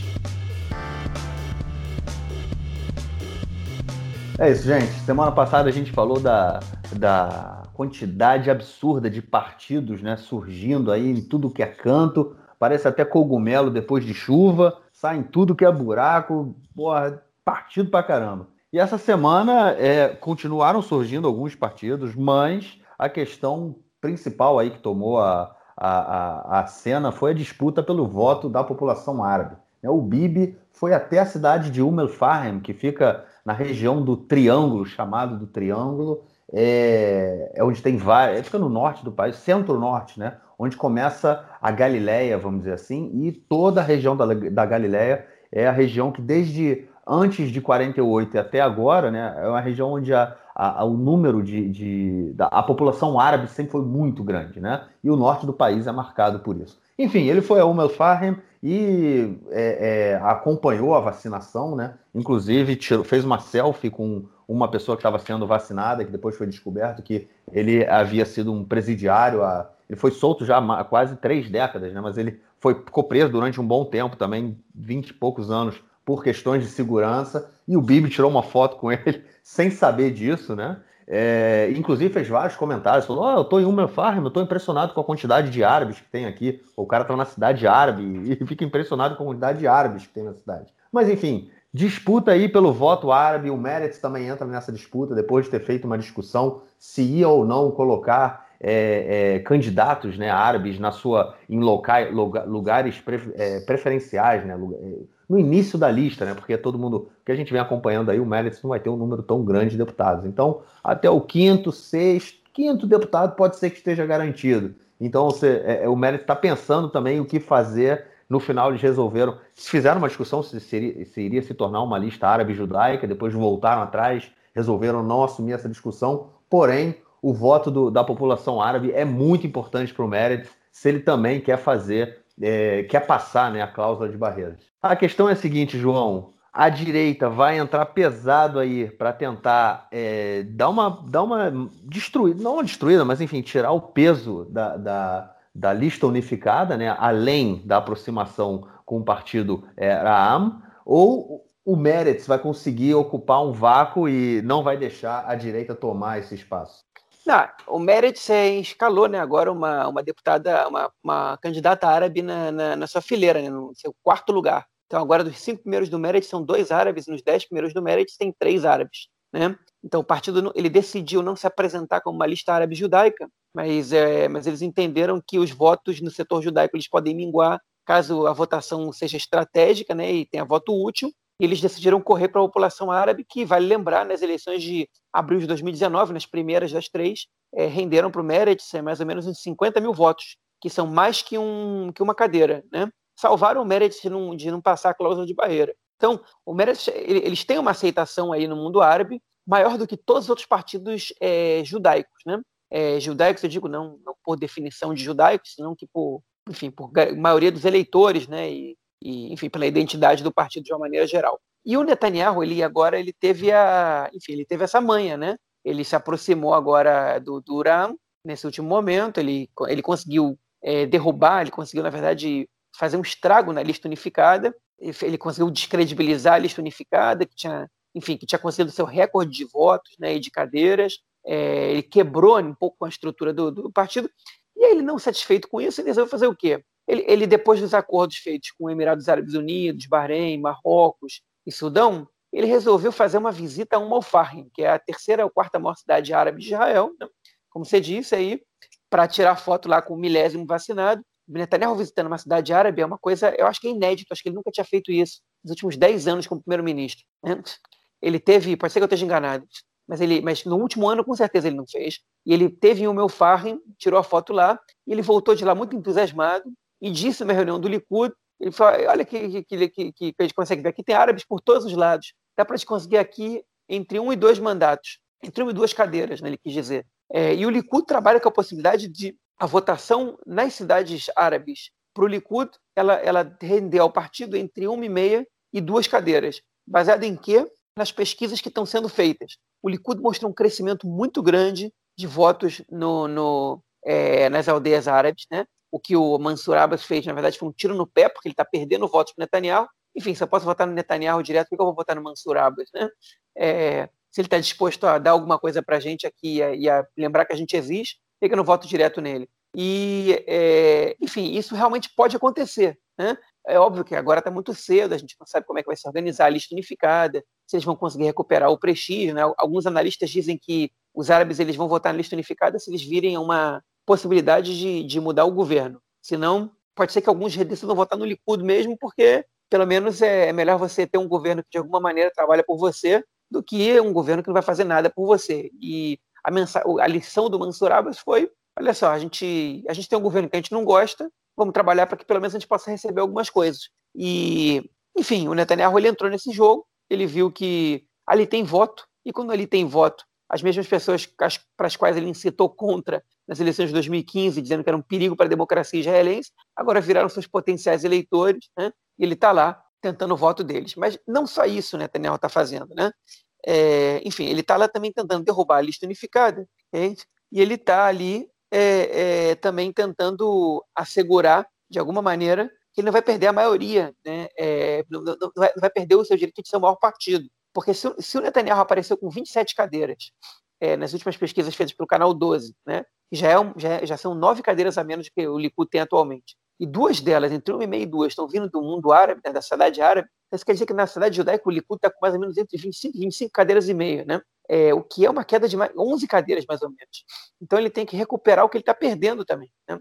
É isso, gente. Semana passada a gente falou da, da quantidade absurda de partidos né, surgindo aí em tudo que é canto. Parece até cogumelo depois de chuva. Sai em tudo que é buraco. Porra, partido pra caramba. E essa semana é, continuaram surgindo alguns partidos, mas a questão principal aí que tomou a, a, a, a cena foi a disputa pelo voto da população árabe. O Bibi foi até a cidade de Umm el-Fahem, que fica na região do Triângulo, chamado do Triângulo, é, é onde tem várias, é, fica no norte do país, centro-norte, né? Onde começa a Galileia, vamos dizer assim, e toda a região da, da Galileia é a região que desde antes de 48 e até agora, né, é uma região onde a, a, o número de, de da, a população árabe sempre foi muito grande, né? E o norte do país é marcado por isso. Enfim, ele foi a Umm el-Fahem e é, é, acompanhou a vacinação, né? Inclusive tirou, fez uma selfie com uma pessoa que estava sendo vacinada, que depois foi descoberto que ele havia sido um presidiário. A, ele foi solto já há quase três décadas, né? Mas ele foi, ficou preso durante um bom tempo, também vinte e poucos anos, por questões de segurança. E o Bibi tirou uma foto com ele sem saber disso, né? É, inclusive fez vários comentários, falou: oh, eu estou em Umm Farm, eu estou impressionado com a quantidade de árabes que tem aqui. O cara está na cidade árabe e fica impressionado com a quantidade de árabes que tem na cidade. Mas enfim, disputa aí pelo voto árabe. O Meretz também entra nessa disputa depois de ter feito uma discussão se ia ou não colocar é, é, candidatos né, árabes na sua em locais, lugares é, preferenciais, né, no início da lista, né? Porque todo mundo que a gente vem acompanhando aí, o Meretz não vai ter um número tão grande de deputados. Então, até o quinto, sexto, quinto deputado pode ser que esteja garantido. Então, você, é, é o Meretz está pensando também o que fazer. No final, eles resolveram, fizeram uma discussão se, seria, se iria se tornar uma lista árabe judaica, depois voltaram atrás, resolveram não assumir essa discussão. Porém, o voto do, da população árabe é muito importante para o Meretz, se ele também quer fazer é, quer passar né, a cláusula de barreiras. A questão é a seguinte, João. A direita vai entrar pesado aí para tentar é, dar uma dar uma destruída, não uma destruída, mas enfim, tirar o peso da, da, da lista unificada, né, além da aproximação com o partido é, Raam, ou o Meretz vai conseguir ocupar um vácuo e não vai deixar a direita tomar esse espaço? Não, o Meretz escalou né, agora uma, uma deputada, uma, uma candidata árabe na, na, na, sua fileira, né, no seu quarto lugar. Então, agora dos cinco primeiros do Meretz são dois árabes, nos dez primeiros do Meretz tem três árabes. Né? Então, o partido ele decidiu não se apresentar como uma lista árabe judaica, mas, é, mas eles entenderam que os votos no setor judaico eles podem minguar caso a votação seja estratégica né, e tenha voto útil, eles decidiram correr para a população árabe, que, vale lembrar, nas eleições de abril de 2019, nas primeiras das três, é, renderam para o Meretz é, mais ou menos uns 50 mil votos, que são mais que, um, que uma cadeira. Né? Salvaram o Meretz de não, de não passar a cláusula de barreira. Então, o Meretz, eles têm uma aceitação aí no mundo árabe maior do que todos os outros partidos é, judaicos. Né? É, judaicos, eu digo não, não por definição de judaicos, senão que por, enfim, por maioria dos eleitores, né, e e, enfim, pela identidade do partido de uma maneira geral. E o Netanyahu, ele agora ele teve a, enfim, ele teve essa manha, né? Ele se aproximou agora do Duran nesse último momento, ele, ele conseguiu é, derrubar, ele conseguiu, na verdade, fazer um estrago na lista unificada, ele conseguiu descredibilizar a lista unificada, que tinha, enfim, que tinha conseguido seu recorde de votos né, e de cadeiras, é, ele quebrou um pouco a estrutura do, do partido, e aí ele não satisfeito com isso, ele resolveu fazer o quê? Ele, ele, depois dos acordos feitos com Emirados Árabes Unidos, Bahrein, Marrocos e Sudão, ele resolveu fazer uma visita a al que é a terceira ou quarta maior cidade árabe de Israel, né? como você disse aí, para tirar foto lá com o milésimo vacinado. Netanyahu visitando uma cidade árabe é uma coisa, eu acho que é inédito, acho que ele nunca tinha feito isso nos últimos 10 anos como primeiro-ministro. Né? Ele teve, pode ser que eu esteja enganado, mas ele, mas no último ano com certeza ele não fez. E ele teve em Umm al tirou a foto lá, e ele voltou de lá muito entusiasmado, e disse na reunião do Likud, ele falou, olha que, que, que, que, a gente consegue ver, aqui tem árabes por todos os lados, dá para a gente conseguir aqui entre um e dois mandatos, entre uma e duas cadeiras, né, ele quis dizer. É, e o Likud trabalha com a possibilidade de a votação nas cidades árabes para o Likud, ela, ela render ao partido entre uma e meia e duas cadeiras. Baseada em quê? Nas pesquisas que estão sendo feitas. O Likud mostrou um crescimento muito grande de votos no, no é, nas aldeias árabes, né? O que o Mansur Abbas fez, na verdade, foi um tiro no pé, porque ele está perdendo votos para Netanyahu. Enfim, se eu posso votar no Netanyahu direto, por que eu vou votar no Mansur Abbas? Né? É, se ele está disposto a dar alguma coisa para a gente aqui e a, lembrar que a gente existe, por que eu não voto direto nele? E, é, enfim, isso realmente pode acontecer. Né? É óbvio que agora está muito cedo, a gente não sabe como é que vai se organizar a lista unificada, se eles vão conseguir recuperar o prestígio. Né? Alguns analistas dizem que os árabes eles vão votar na lista unificada se eles virem uma possibilidade de, de mudar o governo. Senão, pode ser que alguns decidam votar no Likud mesmo, porque pelo menos é, é melhor você ter um governo que de alguma maneira trabalha por você do que um governo que não vai fazer nada por você. E a, a lição do Mansur Abbas foi, olha só, a gente, a gente tem um governo que a gente não gosta, vamos trabalhar para que pelo menos a gente possa receber algumas coisas. E, enfim, o Netanyahu ele entrou nesse jogo, ele viu que ali tem voto, e quando ali tem voto, as mesmas pessoas para as quais ele incitou contra nas eleições de 2015, dizendo que era um perigo para a democracia israelense, agora viraram seus potenciais eleitores, né? e ele está lá tentando o voto deles. Mas não só isso Netanyahu está fazendo. Né? É, enfim, ele está lá também tentando derrubar a lista unificada, e ele está ali é, é, também tentando assegurar, de alguma maneira, que ele não vai perder a maioria, né? É, não, não, não, vai, não, vai, perder o seu direito de ser o maior partido. Porque se, se o Netanyahu apareceu com 27 cadeiras é, nas últimas pesquisas feitas pelo Canal 12, né? Já, é já, já, são nove cadeiras a menos que o Likud tem atualmente. E duas delas, entre uma e meia e duas, estão vindo do mundo árabe, né, da cidade árabe. Isso quer dizer que na cidade judaica o Likud está com mais ou menos entre 25 e 25 cadeiras e meia, né? É, o que é uma queda de mais, 11 cadeiras, mais ou menos. Então ele tem que recuperar o que ele está perdendo também. Né?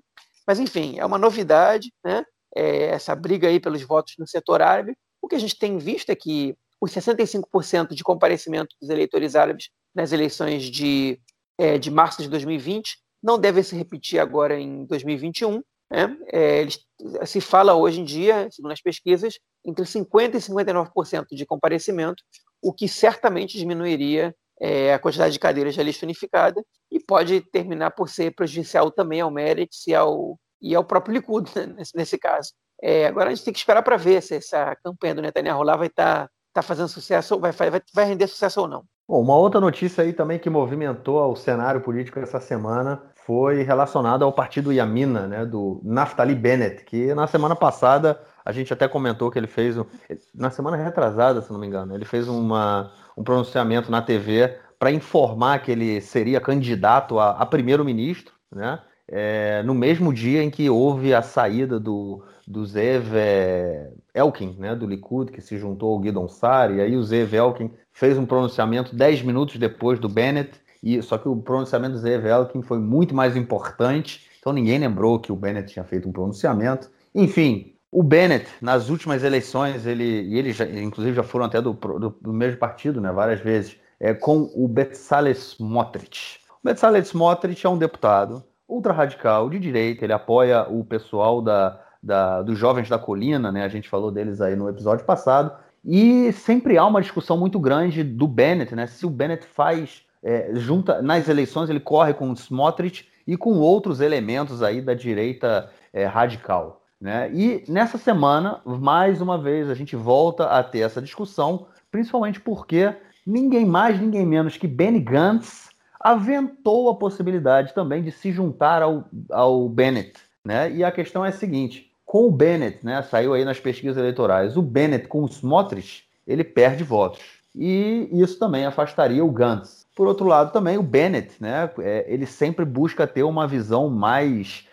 Mas, enfim, é uma novidade, né? É, essa briga aí pelos votos no setor árabe. O que a gente tem visto é que os 65% de comparecimento dos eleitores árabes nas eleições de, é, de março de 2020 não deve se repetir agora em 2021. Né? É, eles, se fala hoje em dia, segundo as pesquisas, entre 50% e 59% de comparecimento, o que certamente diminuiria é, a quantidade de cadeiras da lista unificada e pode terminar por ser prejudicial também ao Meretz e ao, e ao próprio Likud, né, nesse, nesse, caso. É, agora a gente tem que esperar para ver se essa campanha do Netanyahu lá vai estar tá, tá fazendo sucesso, vai, vai, vai render sucesso ou não. Bom, uma outra notícia aí também que movimentou o cenário político essa semana foi relacionada ao partido Yamina, né, do Naftali Bennett, que na semana passada a gente até comentou que ele fez, na semana retrasada, se não me engano, ele fez uma, um pronunciamento na TV para informar que ele seria candidato a, a primeiro-ministro, né, é, no mesmo dia em que houve a saída do, do Zev é, Elkin, né, do Likud, que se juntou ao Guidon Sar, e aí o Zev Elkin fez um pronunciamento 10 minutos depois do Bennett, e só que o pronunciamento do Zev Elkin foi muito mais importante, então ninguém lembrou que o Bennett tinha feito um pronunciamento. Enfim, o Bennett, nas últimas eleições, ele, e eles já, inclusive já foram até do, do, do, mesmo partido, né, várias vezes, é, com o Betzalel Smotrich. O Betzalel Smotrich é um deputado ultra-radical, de direita, ele apoia o pessoal da, da, dos Jovens da Colina, né, a gente falou deles aí no episódio passado, e sempre há uma discussão muito grande do Bennett, né, se o Bennett faz é, junta nas eleições ele corre com o Smotrich e com outros elementos aí da direita é, radical. Né? E nessa semana, mais uma vez, a gente volta a ter essa discussão, principalmente porque ninguém mais, ninguém menos que Benny Gantz aventou a possibilidade também de se juntar ao, ao Bennett. Né? E a questão é a seguinte: com o Bennett, né, saiu aí nas pesquisas eleitorais, o Bennett com o Smotrich, ele perde votos. E isso também afastaria o Gantz. Por outro lado, também o Bennett, né? É, ele sempre busca ter uma visão mais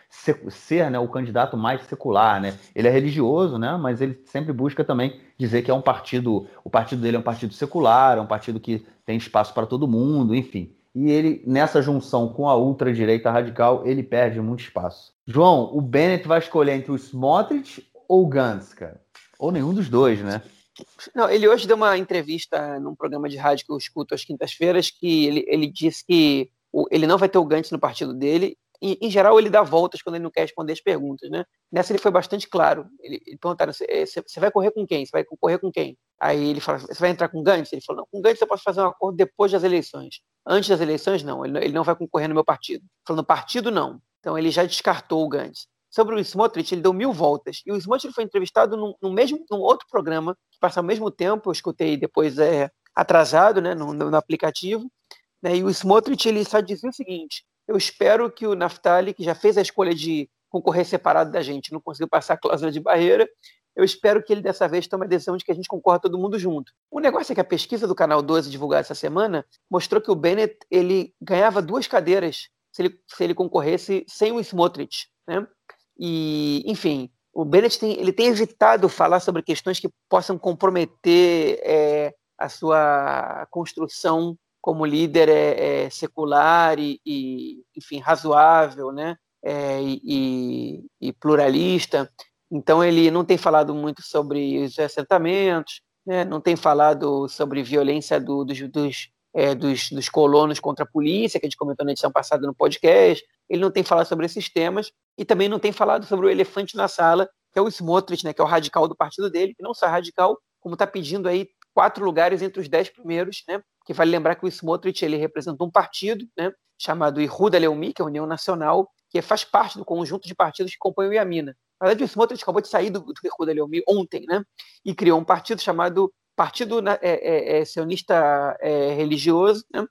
ser né, o candidato mais secular, né? Ele é religioso, né? Mas ele sempre busca também dizer que é um partido, o partido dele é um partido secular, é um partido que tem espaço para todo mundo, enfim. E ele nessa junção com a ultradireita radical, ele perde muito espaço. João, o Bennett vai escolher entre o Smotrich ou o Gantz, cara? Ou nenhum dos dois, né? Não, ele hoje deu uma entrevista num programa de rádio que eu escuto às quintas-feiras, que ele, ele disse que ele não vai ter o Gantz no partido dele. Em geral, ele dá voltas quando ele não quer responder as perguntas, né? Nessa ele foi bastante claro. Ele, ele perguntaram, você vai correr com quem? Você vai concorrer com quem? Aí ele falou, você vai entrar com Gantz? Ele falou, não, com Gantz eu posso fazer um acordo depois das eleições. Antes das eleições, não. Ele, ele não vai concorrer no meu partido. No partido, não. Então ele já descartou o Gantz. Sobre o Smotrich, ele deu mil voltas. E o Smotrich foi entrevistado num, num mesmo, num outro programa, que passa ao mesmo tempo, eu escutei depois é, atrasado, né, no, no aplicativo. Né, e o Smotrich, ele só dizia o seguinte, eu espero que o Naftali, que já fez a escolha de concorrer separado da gente, não conseguiu passar a cláusula de barreira, eu espero que ele dessa vez tome a decisão de que a gente concorra todo mundo junto. O negócio é que a pesquisa do Canal 12 divulgada essa semana mostrou que o Bennett ele ganhava duas cadeiras se ele, se ele concorresse sem o Smotrich, né? E, enfim, o Bennett tem, ele tem evitado falar sobre questões que possam comprometer é, a sua construção como líder é, é secular e, e, enfim, razoável, né? É, e, e, pluralista. Então ele não tem falado muito sobre os assentamentos, né? não tem falado sobre violência do, dos, dos, é, dos, dos, colonos contra a polícia, que a gente comentou na edição passada no podcast. Ele não tem falado sobre esses temas e também não tem falado sobre o elefante na sala, que é o Smotrich, né? que é o radical do partido dele, que não só é radical, como está pedindo aí quatro lugares entre os dez primeiros, né? Que vale lembrar que o Smotrich ele representa um partido, né, chamado Ihuda Leumi, que é a União Nacional, que faz parte do conjunto de partidos que compõem o Iamina. Na verdade, o Smotrich acabou de sair do, do Ihuda Leumi ontem, né, e criou um partido chamado Partido é, é, é, Sionista é, Religioso, né,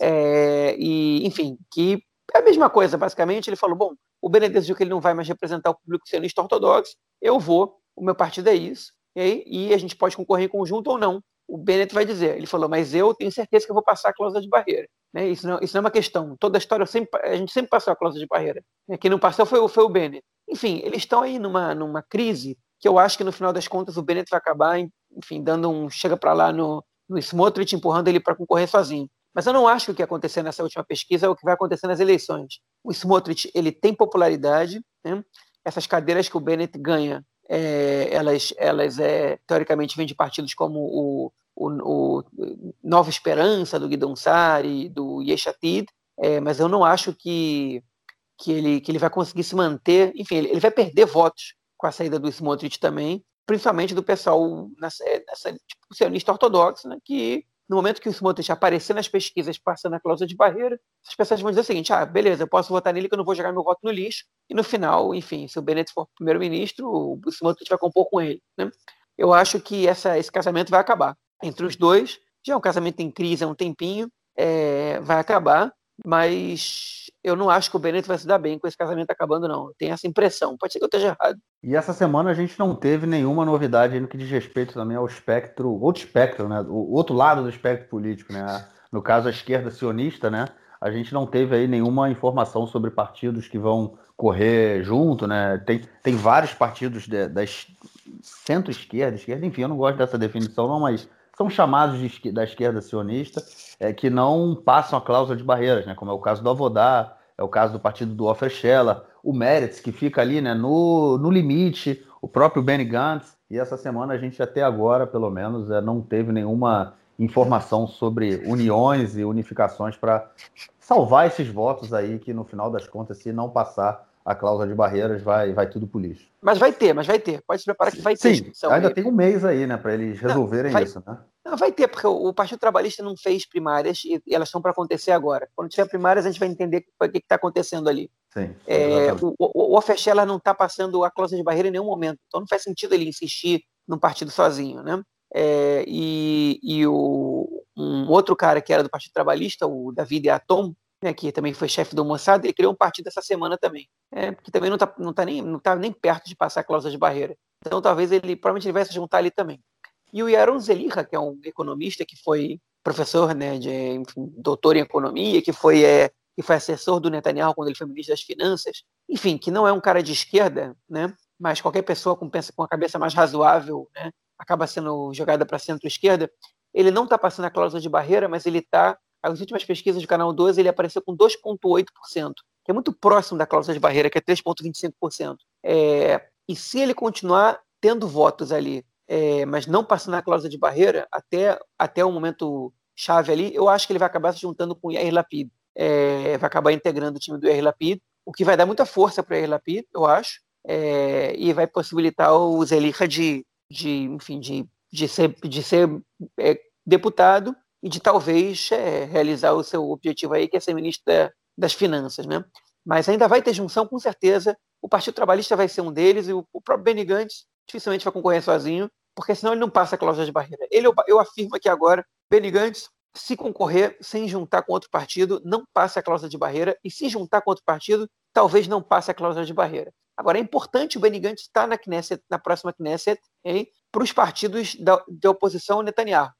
é, e, enfim, que é a mesma coisa, basicamente. Ele falou, bom, o Benedito decidiu que ele não vai mais representar o público sionista ortodoxo, eu vou, o meu partido é isso, e, e a gente pode concorrer em conjunto ou não o Bennett vai dizer. Ele falou, mas eu tenho certeza que eu vou passar a cláusula de barreira. Né? Isso, não, isso não é uma questão. Toda a história, sempre, a gente sempre passou a cláusula de barreira. Né? Quem não passou foi, foi o Bennett. Enfim, eles estão aí numa, numa crise que eu acho que no final das contas o Bennett vai acabar, enfim, dando um chega para lá no, no Smotrich, empurrando ele para concorrer sozinho. Mas eu não acho que o que aconteceu nessa última pesquisa é o que vai acontecer nas eleições. O Smotrich ele tem popularidade, né? essas cadeiras que o Bennett ganha, é, elas, elas é, teoricamente vêm de partidos como o, o, o Nova Esperança do Guidon Sari, do Yeshatid, é, mas eu não acho que, que, ele, que ele vai conseguir se manter. Enfim, ele, ele vai perder votos com a saída do Smotrich também, principalmente do pessoal nessa, nessa tipo, sionista ortodoxo, né, que no momento que o Smotrich aparecer nas pesquisas passando a cláusula de barreira, as pessoas vão dizer o seguinte: ah, beleza, eu posso votar nele que eu não vou jogar meu voto no lixo. E no final, enfim, se o Bennett for primeiro-ministro, o Smotrich vai compor com ele. Né? Eu acho que essa, esse casamento vai acabar entre os dois. Já é um casamento em crise há um tempinho, é, vai acabar, mas eu não acho que o Benito vai se dar bem com esse casamento acabando, não. Tenho essa impressão. Pode ser que eu esteja errado. E essa semana a gente não teve nenhuma novidade no que diz respeito também ao espectro, outro espectro, né? O outro lado do espectro político, né? No caso, a esquerda sionista, né? A gente não teve aí nenhuma informação sobre partidos que vão correr junto, né? Tem, tem vários partidos de, das centro-esquerda, esquerda, enfim, eu não gosto dessa definição, não, mas são chamados de, da esquerda sionista, é, que não passam a cláusula de barreiras, né, como é o caso do Avodá, é o caso do partido do Offer o Meretz, que fica ali né, no, no limite, o próprio Benny Gantz, e essa semana a gente até agora, pelo menos, é, não teve nenhuma informação sobre uniões e unificações para salvar esses votos aí que no final das contas, se não passar a cláusula de barreiras, vai, vai tudo pro lixo. Mas vai ter, mas vai ter. Pode se preparar que vai ter. Sim, ainda aí. tem um mês aí, né, para eles resolverem não, vai, isso, né? Não, vai ter, porque o Partido Trabalhista não fez primárias e elas estão para acontecer agora. Quando tiver primárias, a gente vai entender o que está acontecendo ali. Sim. É, o o, o não está passando a cláusula de barreira em nenhum momento. Então não faz sentido ele insistir num partido sozinho, né? É, e, e o, um outro cara que era do Partido Trabalhista, o David Atom, né, que também foi chefe do Mossad, ele criou um partido essa semana também, é, que também não está não tá nem, não tá nem perto de passar a cláusula de barreira. Então talvez ele, provavelmente ele vai se juntar ali também. E o Yaron Zeliha, que é um economista que foi professor, né, de, enfim, doutor em economia, que foi, é, que foi assessor do Netanyahu quando ele foi ministro das Finanças, enfim, que não é um cara de esquerda, né, mas qualquer pessoa com, pensa, com a cabeça mais razoável, né, acaba sendo jogada para centro-esquerda, ele não está passando a cláusula de barreira, mas ele está as últimas pesquisas do Canal 12, ele apareceu com 2,8%, que é muito próximo da cláusula de barreira, que é 3,25%. É, e se ele continuar tendo votos ali, é, mas não passando a cláusula de barreira até, até o momento chave ali, eu acho que ele vai acabar se juntando com o Yair Lapid. É, vai acabar integrando o time do Yair Lapid, o que vai dar muita força para o Yair Lapid, eu acho, é, e vai possibilitar o Zeliha de, de, enfim, de, de ser, de ser deputado e de talvez realizar o seu objetivo aí, que é ser ministro da, das Finanças, né? Mas ainda vai ter junção, com certeza. O Partido Trabalhista vai ser um deles e o, o próprio Benny Gantz dificilmente vai concorrer sozinho, porque senão ele não passa a cláusula de barreira. Ele, eu, eu afirmo aqui agora, Benny Gantz, se concorrer sem juntar com outro partido, não passa a cláusula de barreira, e se juntar com outro partido, talvez não passe a cláusula de barreira. Agora, é importante o Benny Gantz estar na Knesset, na próxima Knesset, para os partidos da, oposição ao Netanyahu.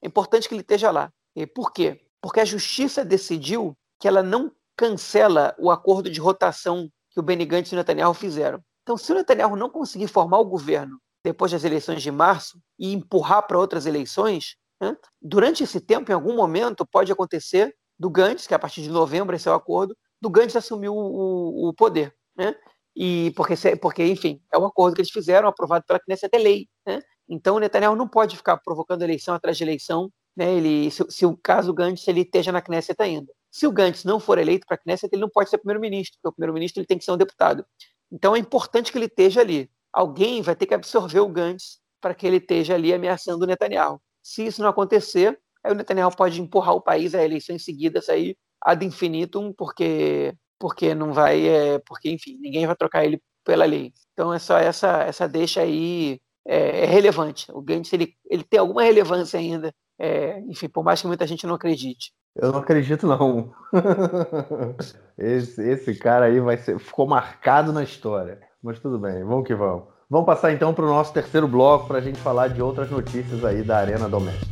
É importante que ele esteja lá. E por quê? Porque a justiça decidiu que ela não cancela o acordo de rotação que o Benny Gantz e o Netanyahu fizeram. Então, se o Netanyahu não conseguir formar o governo depois das eleições de março e empurrar para outras eleições, né, durante esse tempo, em algum momento, pode acontecer do Gantz, que a partir de novembro esse é o acordo, do Gantz assumir o, o, o poder. Né? E porque, porque, enfim, é um acordo que eles fizeram, aprovado pela Knesset, é lei. Né? Então o Netanyahu não pode ficar provocando eleição atrás de eleição, né? ele, se, se o caso Gantz ele esteja na Knesset ainda. Se o Gantz não for eleito para a Knesset, ele não pode ser primeiro-ministro, porque o primeiro-ministro ele tem que ser um deputado. Então é importante que ele esteja ali. Alguém vai ter que absorver o Gantz para que ele esteja ali ameaçando o Netanyahu. Se isso não acontecer, aí o Netanyahu pode empurrar o país a eleições seguidas aí ad infinitum, porque porque não vai, é, porque enfim, ninguém vai trocar ele pela lei. Então é só essa essa deixa aí é, é relevante. O Gantz ele, ele tem alguma relevância ainda, é, enfim, por mais que muita gente não acredite. Eu não acredito, não. esse, esse cara aí vai ser, ficou marcado na história. Mas tudo bem, vamos que vamos. Vamos passar então para o nosso terceiro bloco para a gente falar de outras notícias aí da Arena Doméstica.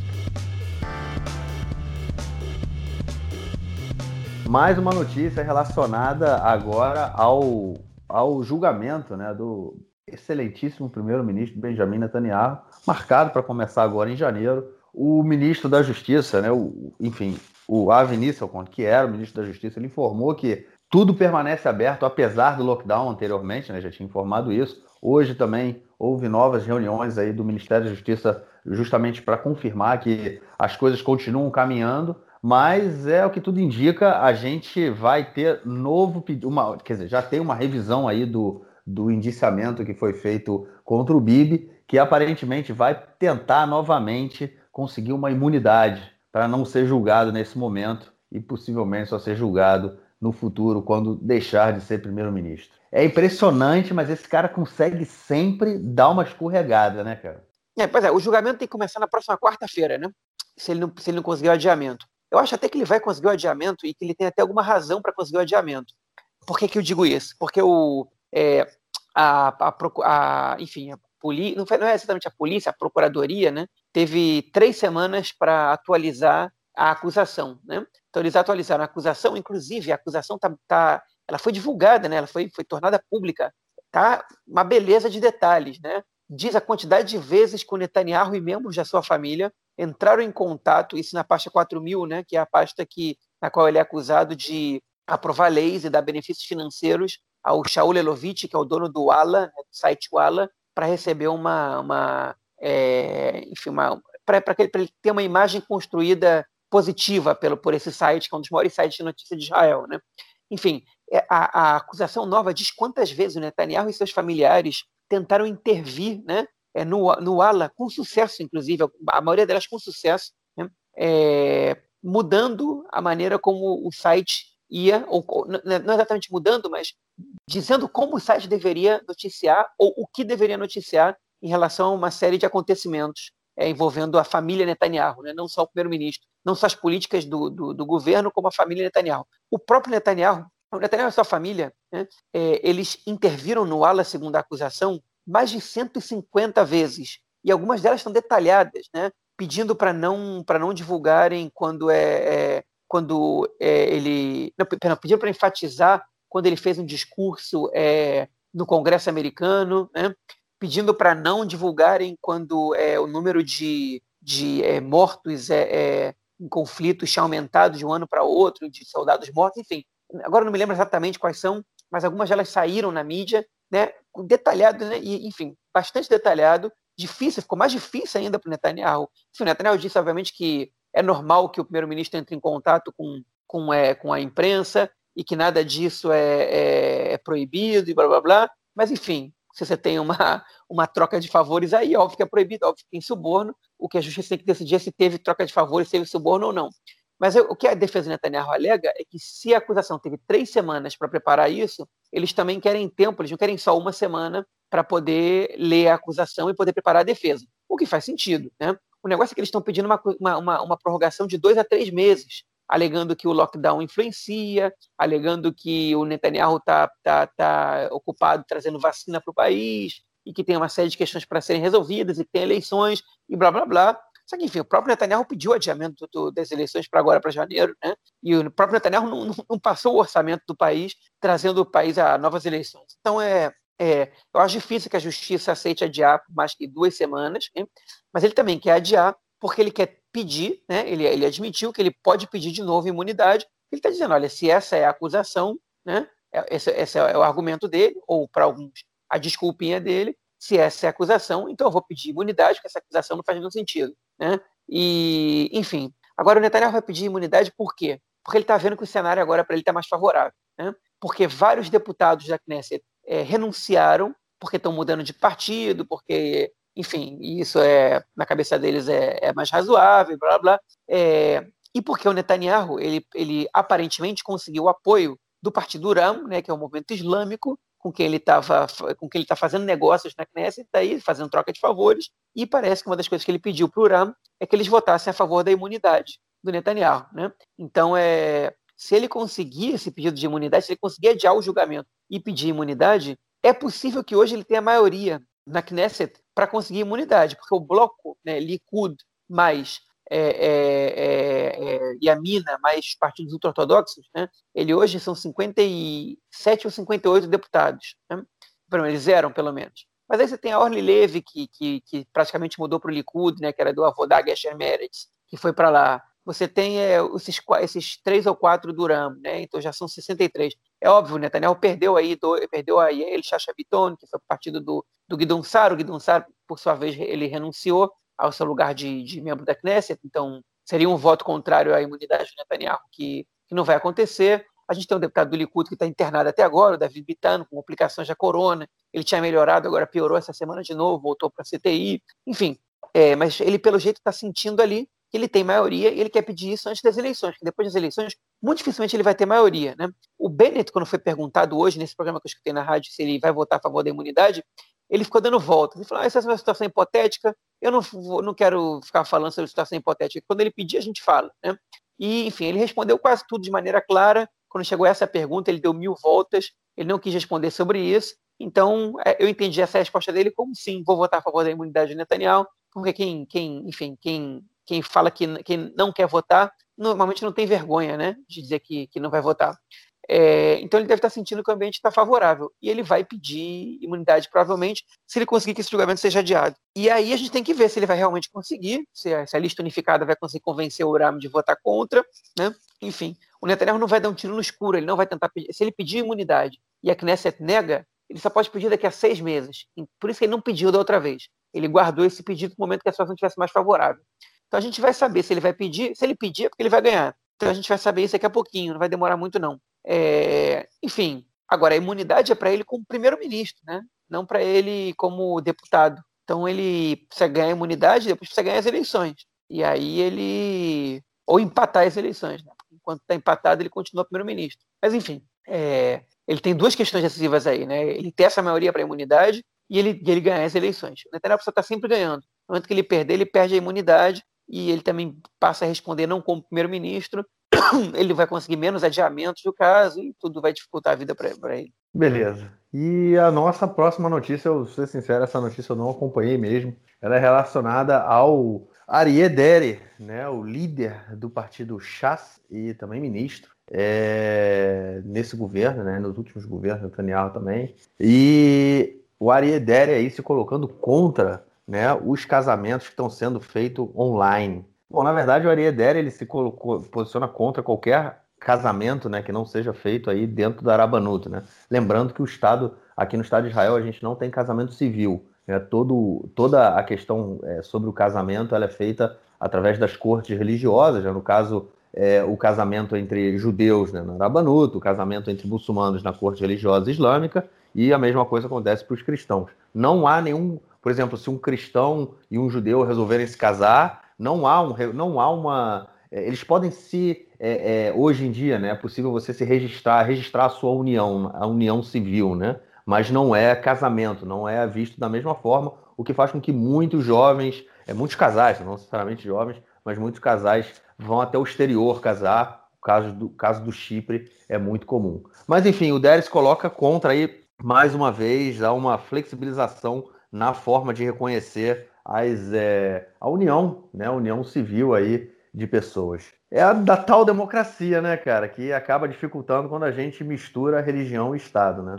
Mais uma notícia relacionada agora ao, ao julgamento né, do excelentíssimo primeiro-ministro Benjamin Netanyahu, marcado para começar agora em janeiro. O ministro da Justiça, né, o, enfim, o Avi Nisselkorn, que era o ministro da Justiça, ele informou que tudo permanece aberto, apesar do lockdown anteriormente, né, já tinha informado isso. Hoje também houve novas reuniões aí do Ministério da Justiça justamente para confirmar que as coisas continuam caminhando, mas é o que tudo indica, a gente vai ter novo uma, quer dizer, já tem uma revisão aí do, do indiciamento que foi feito contra o Bibi, que aparentemente vai tentar novamente conseguir uma imunidade para não ser julgado nesse momento e possivelmente só ser julgado no futuro quando deixar de ser primeiro-ministro. É impressionante, mas esse cara consegue sempre dar uma escorregada, né, cara? É, pois é, o julgamento tem que começar na próxima quarta-feira, né? Se ele, não, se ele não conseguir o adiamento. Eu acho até que ele vai conseguir o adiamento e que ele tem até alguma razão para conseguir o adiamento. Por que, que eu digo isso? Porque o, é, a, a, a, enfim, a polícia, não, não é exatamente a polícia, a procuradoria, né? teve três semanas para atualizar a acusação, né? Então eles atualizaram a acusação, inclusive a acusação tá, tá ela foi divulgada, né? Ela foi, foi tornada pública, tá? Uma beleza de detalhes, né? Diz a quantidade de vezes que o Netanyahu e membros da sua família entraram em contato, isso na pasta 4000, né? Que é a pasta que na qual ele é acusado de aprovar leis e dar benefícios financeiros ao Shaul Elovitch, que é o dono do Walla, né, do site Walla, para receber uma, uma é, enfim, para ele ter uma imagem construída positiva pelo, por esse site, que é um dos maiores sites de notícia de Israel. Né? Enfim, é, a, a, acusação nova diz quantas vezes o Netanyahu e seus familiares tentaram intervir né, é, no, no ALA, com sucesso, inclusive, a maioria delas com sucesso, né, é, mudando a maneira como o site ia, ou, não exatamente mudando, mas dizendo como o site deveria noticiar ou o que deveria noticiar em relação a uma série de acontecimentos é, envolvendo a família Netanyahu, né? não só o primeiro-ministro, não só as políticas do, do, do, governo, como a família Netanyahu. O próprio Netanyahu, o Netanyahu e sua família, né? é, eles interviram no ala, segundo a acusação, mais de 150 vezes, e algumas delas estão detalhadas, né? pedindo para não, não divulgarem quando é, é quando é, ele. Não, perdão, pediram para enfatizar quando ele fez um discurso é, no Congresso americano, né? Pedindo para não divulgarem quando é, o número de, de é, mortos é, é, em conflitos tinha aumentado de um ano para outro, de soldados mortos, enfim. Agora não me lembro exatamente quais são, mas algumas delas saíram na mídia, né, detalhado, né, e, enfim, bastante detalhado, difícil, ficou mais difícil ainda para o Netanyahu. Enfim, o Netanyahu disse, obviamente, que é normal que o primeiro-ministro entre em contato com, com, é, com a imprensa e que nada disso é, é, é proibido e blá blá blá, mas enfim, se você tem uma, uma troca de favores aí, óbvio que é proibido, óbvio que tem suborno, o que a justiça tem que decidir é se teve troca de favores, se teve suborno ou não. Mas eu, o que a defesa de Netanyahu alega é que se a acusação teve três semanas para preparar isso, eles também querem tempo, eles não querem só uma semana para poder ler a acusação e poder preparar a defesa. O que faz sentido, né? O negócio é que eles estão pedindo uma, uma, uma, prorrogação de dois a três meses alegando que o lockdown influencia, alegando que o Netanyahu está tá, tá ocupado trazendo vacina para o país e que tem uma série de questões para serem resolvidas e que tem eleições e blá blá blá. Só que, enfim, o próprio Netanyahu pediu adiamento do, das eleições para agora, para janeiro, né? E o próprio Netanyahu não, não, passou o orçamento do país, trazendo o país a novas eleições. Então, é, é, eu acho difícil que a justiça aceite adiar por mais que duas semanas, né? mas ele também quer adiar porque ele quer pedir, né? ele, ele admitiu que ele pode pedir de novo imunidade. Ele está dizendo: olha, se essa é a acusação, né? É, esse, esse é o argumento dele, ou para alguns, a desculpinha dele, se essa é a acusação, então eu vou pedir imunidade, porque essa acusação não faz nenhum sentido. Né? E, enfim, agora o Netanyahu vai pedir imunidade por quê? Porque ele está vendo que o cenário agora para ele está mais favorável. Né? Porque vários deputados da Knesset é, renunciaram porque estão mudando de partido, porque, enfim, isso é na cabeça deles é, é mais razoável, blá blá. É, e porque o Netanyahu ele, ele aparentemente conseguiu o apoio do Partido Ram, né, que é o movimento islâmico, com quem ele estava com quem ele está fazendo negócios na Knesset, está aí fazendo troca de favores, e parece que uma das coisas que ele pediu para o Ram é que eles votassem a favor da imunidade do Netanyahu. Né? Então, é, se ele conseguir esse pedido de imunidade, se ele conseguir adiar o julgamento e pedir imunidade, é possível que hoje ele tenha maioria na Knesset para conseguir imunidade, porque o bloco né, Likud mais é, é, é, é e a Mina, mais partidos ultra-ortodoxos, né, ele hoje são 57 ou 58 deputados. Né? Eles eram, pelo menos. Mas aí você tem a Orly Levy, que, que, que praticamente mudou para o Likud, né, que era do avô da Gesher Meretz, que foi para lá. Você tem é, esses, esses três ou quatro do Ram, né, então já são 63. É óbvio, Netanyahu perdeu aí, do, perdeu aí ele, Chacha Biton, que foi partido do, do Guidon Sar. O Guidon Sar, por sua vez, ele renunciou ao seu lugar de, de membro da Knesset, então seria um voto contrário à imunidade do Netanyahu, que, que não vai acontecer. A gente tem um deputado do Likud que está internado até agora, o David Bitano, com complicações da corona. Ele tinha melhorado, agora piorou essa semana de novo, voltou para a CTI. Enfim, é, mas ele, pelo jeito, está sentindo ali ele tem maioria e ele quer pedir isso antes das eleições, que depois das eleições, muito dificilmente ele vai ter maioria. Né? O Bennett, quando foi perguntado hoje, nesse programa que eu escutei na rádio, se ele vai votar a favor da imunidade, ele ficou dando voltas. Ele falou: ah, essa é uma situação hipotética, eu não, não quero ficar falando sobre situação hipotética. Quando ele pedir, a gente fala. Né? E, enfim, ele respondeu quase tudo de maneira clara. Quando chegou essa pergunta, ele deu mil voltas, ele não quis responder sobre isso. Então, é, eu entendi essa resposta dele como sim, vou votar a favor da imunidade de Netanyahu, porque quem, quem enfim, quem, quem fala que, que não quer votar, normalmente não tem vergonha, né, de dizer que, que não vai votar. É, então ele deve estar sentindo que o ambiente está favorável. E ele vai pedir imunidade, provavelmente, se ele conseguir que esse julgamento seja adiado. E aí a gente tem que ver se ele vai realmente conseguir, se a, se a lista unificada vai conseguir convencer o Uram de votar contra. Né? Enfim, o Netanyahu não vai dar um tiro no escuro, ele não vai tentar pedir. Se ele pedir imunidade e a Knesset nega, ele só pode pedir daqui a seis meses. Por isso que ele não pediu da outra vez. Ele guardou esse pedido no momento que a situação estivesse mais favorável. Então a gente vai saber se ele vai pedir. Se ele pedir, é porque ele vai ganhar. Então a gente vai saber isso daqui a pouquinho, não vai demorar muito, não. É, enfim, agora a imunidade é para ele como primeiro-ministro, né? não para ele como deputado. Então ele precisa ganhar a imunidade, depois precisa ganhar as eleições. E aí ele. Ou empatar as eleições. Né? Enquanto está empatado, ele continua primeiro-ministro. Mas enfim, é, ele tem duas questões decisivas aí, né? Ele ter essa maioria para a imunidade e ele, ele ganhar as eleições. O Netanyahu precisa estar tá sempre ganhando. No momento que ele perder, ele perde a imunidade e ele também passa a responder não como primeiro-ministro, ele vai conseguir menos adiamentos do caso e tudo vai dificultar a vida para ele. Beleza. E a nossa próxima notícia, eu ser sincero, essa notícia eu não acompanhei mesmo. Ela é relacionada ao Arié Dere, né, o líder do partido Chas e também ministro é, nesse governo, né, nos últimos governos, Netanyahu também. E o Arié Dere aí se colocando contra né, os casamentos que estão sendo feitos online. Bom, na verdade, o Arieder ele se colocou, posiciona contra qualquer casamento, né, que não seja feito aí dentro da Arabanuta, né? Lembrando que o Estado, aqui no Estado de Israel, a gente não tem casamento civil. Né? Todo, toda a questão é, sobre o casamento ela é feita através das cortes religiosas, né? no caso, é, o casamento entre judeus né, na Arabanuta, o casamento entre muçulmanos na corte religiosa islâmica, e a mesma coisa acontece para os cristãos. Não há nenhum, por exemplo, se um cristão e um judeu resolverem se casar, não há, um, não há uma. É, eles podem se. É, é, hoje em dia, né, é possível você se registrar, registrar a sua união, a união civil, né? Mas não é casamento, não é visto da mesma forma, o que faz com que muitos jovens, é, muitos casais, não necessariamente jovens, mas muitos casais vão até o exterior casar. O caso do, caso do Chipre é muito comum. Mas enfim, o Deres coloca contra aí, mais uma vez, há uma flexibilização na forma de reconhecer as, é, a união, né, a união civil aí de pessoas. É a da tal democracia, né, cara, que acaba dificultando quando a gente mistura religião e Estado, né?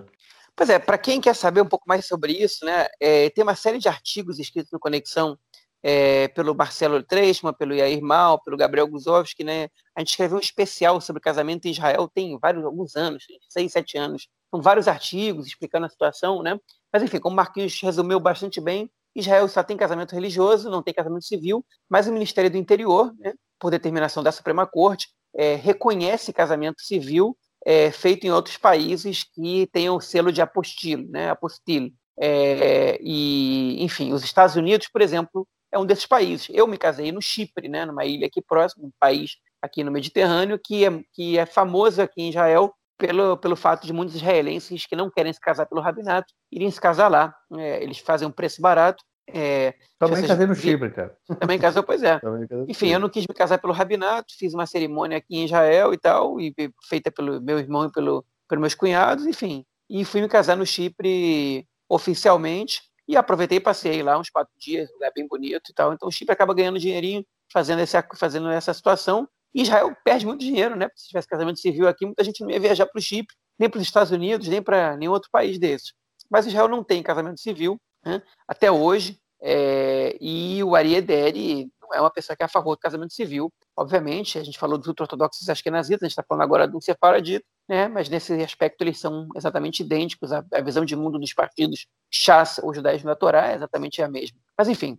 Pois é, para quem quer saber um pouco mais sobre isso, né, é, tem uma série de artigos escritos no Conexão é, pelo Marcelo Treisman, pelo Yair Mal, pelo Gabriel Guzowski, né? A gente escreveu um especial sobre casamento em Israel tem vários, alguns anos, seis, sete anos. São vários artigos explicando a situação, né? Mas enfim, como o Marquinhos resumiu bastante bem, Israel só tem casamento religioso, não tem casamento civil, mas o Ministério do Interior, né, por determinação da Suprema Corte, é, reconhece casamento civil é, feito em outros países que tenham o selo de apostilo, né, apostilo. É, e, enfim, os Estados Unidos, por exemplo, é um desses países. Eu me casei no Chipre, né, numa ilha aqui próximo, um país aqui no Mediterrâneo, que é, que é famoso aqui em Israel pelo, pelo fato de muitos israelenses que não querem se casar pelo rabinato irem se casar lá. É, eles fazem um preço barato. É, também casei no Chipre, cara. Também casou, pois é. Enfim, eu não quis me casar pelo rabinato, fiz uma cerimônia aqui em Israel e tal, e feita pelo meu irmão e pelo, pelos meus cunhados, enfim. E fui me casar no Chipre oficialmente. E aproveitei e passei lá uns quatro dias, lugar bem bonito e tal. Então o Chipre acaba ganhando dinheirinho fazendo, esse, fazendo essa situação. Israel perde muito dinheiro, né? Se tivesse casamento civil aqui, muita gente não ia viajar para o Chipre, nem para os Estados Unidos, nem para nenhum outro país desses. Mas Israel não tem casamento civil né? até hoje. É, e o Ari Ederi não é uma pessoa que é a favor do casamento civil. Obviamente, a gente falou dos ortodoxos ashkenazistas, a gente está falando agora do sefaradita, né? mas nesse aspecto eles são exatamente idênticos, a, visão de mundo dos partidos Chas ou judaísmo da Torá é exatamente a mesma. Mas, enfim,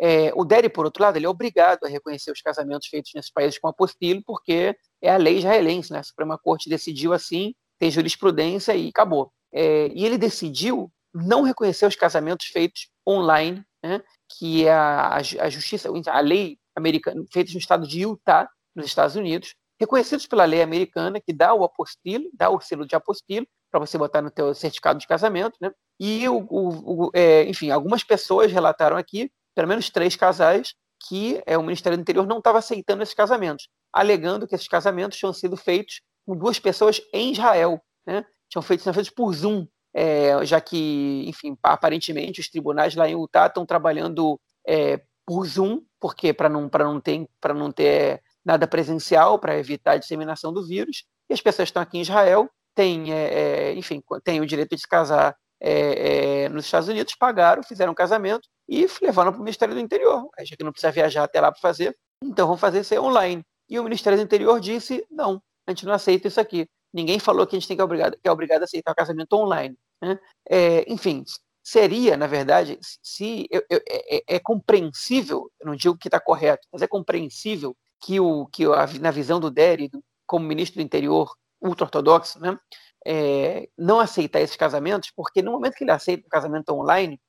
é, o Deri, por outro lado, ele é obrigado a reconhecer os casamentos feitos nesses países com apostilo, porque é a lei israelense, né? A Suprema Corte decidiu assim, tem jurisprudência e acabou. É, e ele decidiu não reconhecer os casamentos feitos online, né? que é a, a justiça, a lei americana, feita no estado de Utah, nos Estados Unidos, reconhecidos pela lei americana, que dá o apostilo, dá o selo de apostilo, para você botar no teu certificado de casamento, né? E, o, o, o é, enfim, algumas pessoas relataram aqui, pelo menos três casais, que é, o Ministério do Interior não estava aceitando esses casamentos, alegando que esses casamentos tinham sido feitos com duas pessoas em Israel, né? Tinham feito, feitos por Zoom, é, já que, enfim, aparentemente os tribunais lá em Utah estão trabalhando é, por Zoom, porque para não, não ter, não ter nada presencial, para evitar a disseminação do vírus, e as pessoas estão aqui em Israel, têm, é, é enfim, têm o direito de se casar é, é, nos Estados Unidos, pagaram, fizeram um casamento e levaram para o Ministério do Interior, já que não precisa viajar até lá para fazer, então vamos fazer isso online. E o Ministério do Interior disse, não, a gente não aceita isso aqui. Ninguém falou que a gente tem que, obrigado, que é obrigado a aceitar o casamento online. Né? É, enfim, seria, na verdade, se eu, eu, é, é, é, compreensível, eu não digo que está correto, mas é compreensível que, o, que a, na visão do Dery, como ministro do interior ultra-ortodoxo, né, é, não aceitar esses casamentos, porque no momento que ele aceita o casamento online,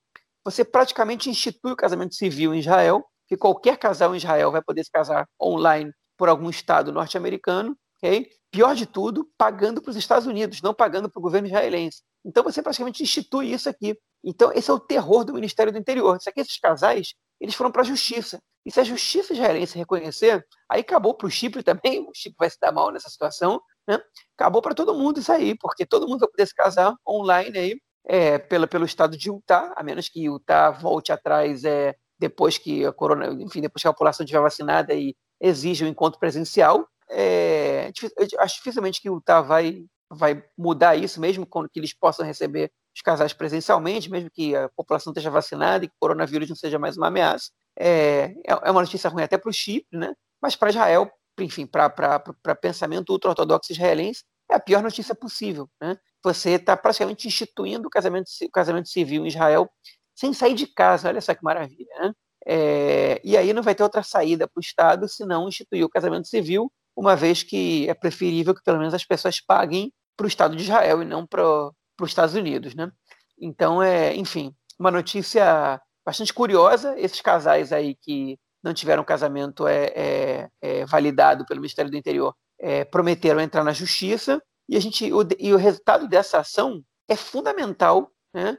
você praticamente institui o casamento civil em Israel, que qualquer casal em Israel vai poder se casar online por algum estado norte-americano, ok? Pior de tudo, pagando para os Estados Unidos, não pagando para o governo israelense. Então você praticamente institui isso aqui. Então esse é o terror do Ministério do Interior. Isso aqui, esses casais, eles foram para a justiça. E se a justiça israelense reconhecer, aí acabou para o Chipre também, o Chipre vai se dar mal nessa situação, né? acabou para todo mundo isso aí, porque todo mundo vai poder se casar online aí, é, pelo, pelo estado de Utah, a menos que Utah volte atrás é, depois que a corona, enfim, depois que a população estiver vacinada e exija um encontro presencial. É, acho dificilmente que Utah vai, vai mudar isso, mesmo quando que eles possam receber os casais presencialmente, mesmo que a população esteja vacinada e que o coronavírus não seja mais uma ameaça. É, é, é uma notícia ruim até para o Chipre, né? mas para Israel, enfim, para pensamento ultra-ortodoxo israelense, é a pior notícia possível. Né? Você está praticamente instituindo o casamento, o casamento civil em Israel sem sair de casa, olha só que maravilha. Né? É, e aí não vai ter outra saída para o Estado se não instituir o casamento civil, uma vez que é preferível que pelo menos as pessoas paguem para o Estado de Israel e não para os Estados Unidos. Né? Então, é, enfim, uma notícia bastante curiosa. Esses casais aí que não tiveram casamento é, é, é validado pelo Ministério do Interior é, prometeram entrar na justiça e a gente o, e o resultado dessa ação é fundamental né,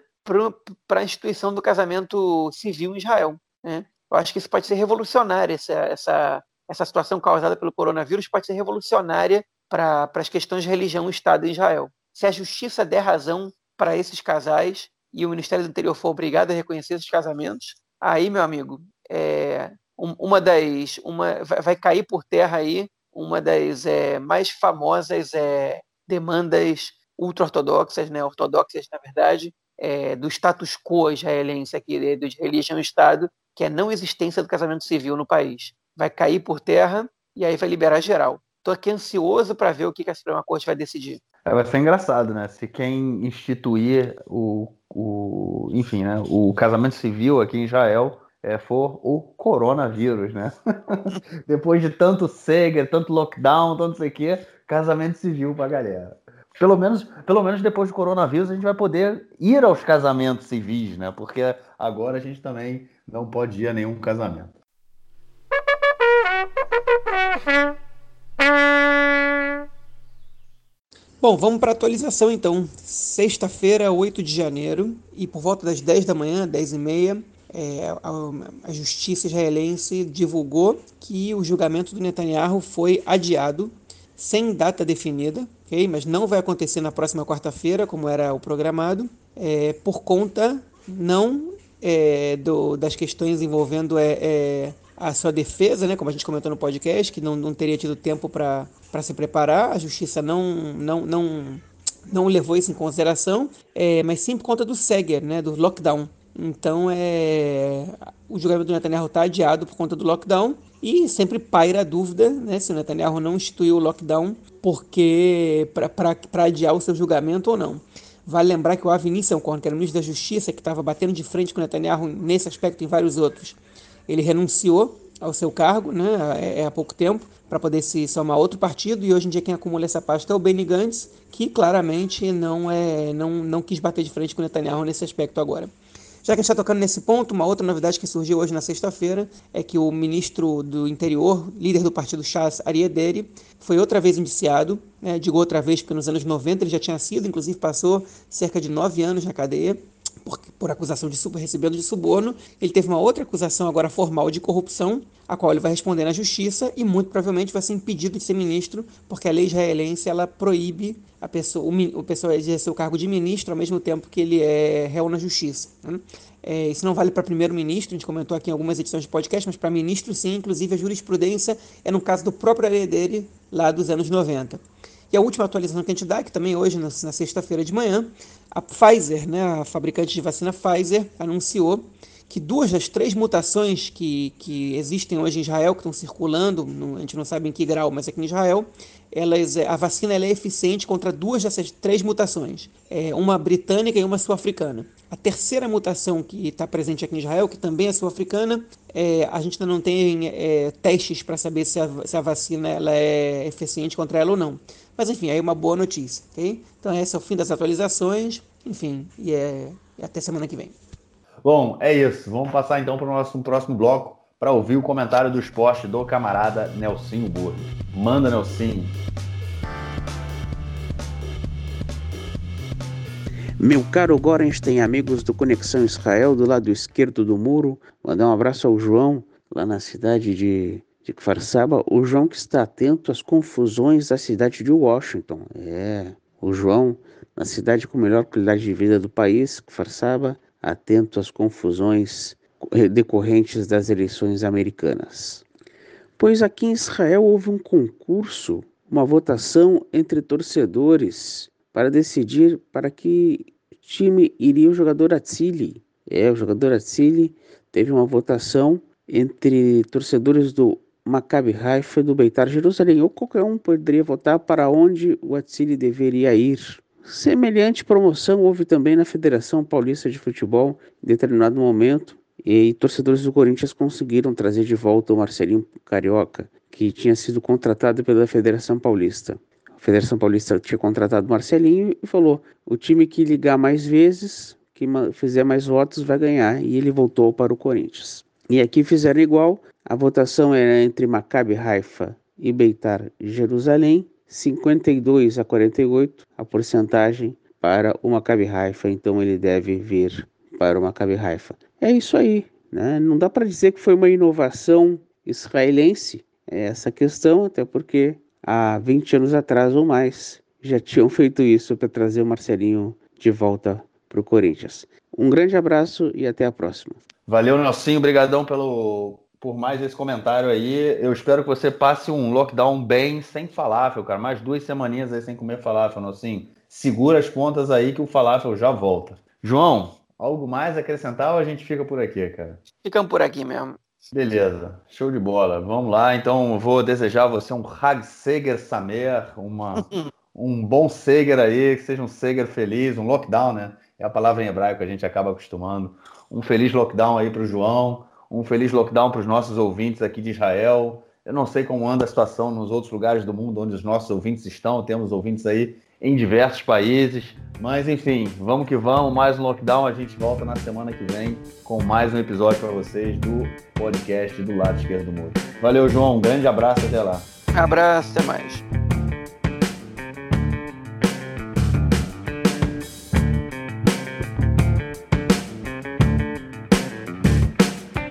para a instituição do casamento civil em Israel. Né? Eu acho que isso pode ser revolucionário essa, essa, essa situação causada pelo coronavírus pode ser revolucionária para as questões de religião e Estado em Israel. Se a justiça der razão para esses casais e o Ministério do Interior for obrigado a reconhecer esses casamentos, aí, meu amigo, é, uma das uma vai cair por terra aí uma das é, mais famosas é, demandas ultra-ortodoxas, né, ortodoxas, na verdade, é, do status quo israelense aqui, de, religião e Estado, que é a não existência do casamento civil no país. Vai cair por terra e aí vai liberar geral. Estou aqui ansioso para ver o que a Suprema Corte vai decidir. É, vai ser engraçado, né? Se quem instituir o, o enfim, né, o casamento civil aqui em Israel é, for o coronavírus, né? Depois de tanto cegue, tanto lockdown, tanto sei o quê, casamento civil pra galera. Pelo menos, pelo menos depois do coronavírus a gente vai poder ir aos casamentos civis, né? Porque agora a gente também não pode ir a nenhum casamento. Bom, vamos para a atualização então. Sexta-feira, 8 de janeiro, e por volta das 10 da manhã, 10 e meia, é, a, a, justiça israelense divulgou que o julgamento do Netanyahu foi adiado, sem data definida, okay? mas não vai acontecer na próxima quarta-feira, como era o programado, é, por conta não é, do, das questões envolvendo é, é, a sua defesa, né, como a gente comentou no podcast, que não, não teria tido tempo para se preparar, a justiça não, não, não, não levou isso em consideração, é, mas sim por conta do Seger, né, do lockdown. Então, é, o julgamento do Netanyahu está adiado por conta do lockdown e sempre paira a dúvida né, se o Netanyahu não instituiu o lockdown porque para adiar o seu julgamento ou não. Vale lembrar que o Avi Nissankorn, que era o ministro da Justiça, que estava batendo de frente com o Netanyahu nesse aspecto e em vários outros, ele renunciou ao seu cargo né, é, é há pouco tempo para poder se somar a outro partido e hoje em dia quem acumula essa pasta é o Benny Gantz, que claramente não, é, não, não quis bater de frente com o Netanyahu nesse aspecto agora. Já que a gente está tocando nesse ponto, uma outra novidade que surgiu hoje na sexta-feira é que o ministro do Interior, líder do partido Chas, Ariederi, foi outra vez indiciado. Né? Digo outra vez porque nos anos 90 ele já tinha sido, inclusive passou cerca de nove anos na cadeia por, por acusação de recebendo de suborno. Ele teve uma outra acusação agora formal de corrupção, a qual ele vai responder na justiça e muito provavelmente vai ser impedido de ser ministro, porque a lei israelense ela proíbe a pessoa, o, o exercer o cargo de ministro ao mesmo tempo que ele é réu na justiça. Né? É, isso não vale para primeiro-ministro, a gente comentou aqui em algumas edições de podcast, mas para ministro sim, inclusive a jurisprudência é no caso do próprio lei dele, lá dos anos 90. E a última atualização que a gente dá, que também hoje, na, sexta-feira de manhã, a Pfizer, né, a fabricante de vacina Pfizer, anunciou que duas das três mutações que, que existem hoje em Israel, que estão circulando, a gente não sabe em que grau, mas aqui em Israel, elas, a vacina é eficiente contra duas dessas três mutações, é, uma britânica e uma sul-africana. A terceira mutação que está presente aqui em Israel, que também é sul-africana, é, a gente ainda não tem é, testes para saber se a, se a vacina ela é eficiente contra ela ou não. Mas enfim, aí uma boa notícia, ok? Então esse é o fim das atualizações, enfim, e é, e até semana que vem. Bom, é isso. Vamos passar então para o nosso próximo bloco para ouvir o comentário do esporte do camarada Nelsinho Burro. Manda, Nelsinho. Meu caro Gorenstein, amigos do Conexão Israel, do lado esquerdo do muro, mandar um abraço ao João, lá na cidade de, de Kfar Saba. O João que está atento às confusões da cidade de Washington. É, o João, na cidade com melhor qualidade de vida do país, Kfar Saba, atento às confusões decorrentes das eleições americanas. Pois aqui em Israel houve um concurso, uma votação entre torcedores para decidir para que time iria o jogador Atzili. É, o jogador Atzili teve uma votação entre torcedores do Maccabi Haifa do Beitar Jerusalém, ou qualquer um poderia votar para onde o Atzili deveria ir. Semelhante promoção houve também na Federação Paulista de Futebol em determinado momento, e torcedores do Corinthians conseguiram trazer de volta o Marcelinho Carioca, que tinha sido contratado pela Federação Paulista. A Federação Paulista tinha contratado o Marcelinho e falou: o time que ligar mais vezes, que fizer mais votos, vai ganhar. E ele voltou para o Corinthians. E aqui fizeram igual. A votação era entre Maccabi Haifa e Beitar Jerusalém, 52 a 48, a porcentagem para o Maccabi Haifa. Então ele deve vir para o Maccabi Haifa. É isso aí, né? Não dá para dizer que foi uma inovação israelense. essa questão, até porque há 20 anos atrás ou mais já tinham feito isso para trazer o Marcelinho de volta para o Corinthians. Um grande abraço e até a próxima. Valeu, Nelsinho. Obrigadão pelo, por mais esse comentário aí. Eu espero que você passe um lockdown bem, sem falafel, cara. Mais duas semaninhas aí sem comer falafel, Nelsinho. Segura as pontas aí que o falafel já volta. João, algo mais a acrescentar ou a gente fica por aqui, cara? Ficamos por aqui mesmo. Beleza, show de bola. Vamos lá, então vou desejar a você um Hag Seger Samer, uma, um bom Seger aí, que seja um Seger feliz, um lockdown, né? É a palavra em hebraico que a gente acaba acostumando. Um feliz lockdown aí para o João, um feliz lockdown para os nossos ouvintes aqui de Israel. Eu não sei como anda a situação nos outros lugares do mundo onde os nossos ouvintes estão, temos ouvintes aí em diversos países. Mas enfim, vamos que vamos. Mais um lockdown. A gente volta na semana que vem com mais um episódio para vocês do podcast do lado esquerdo do muro. Valeu, João. Um grande abraço. Até lá. Abraço. Até mais.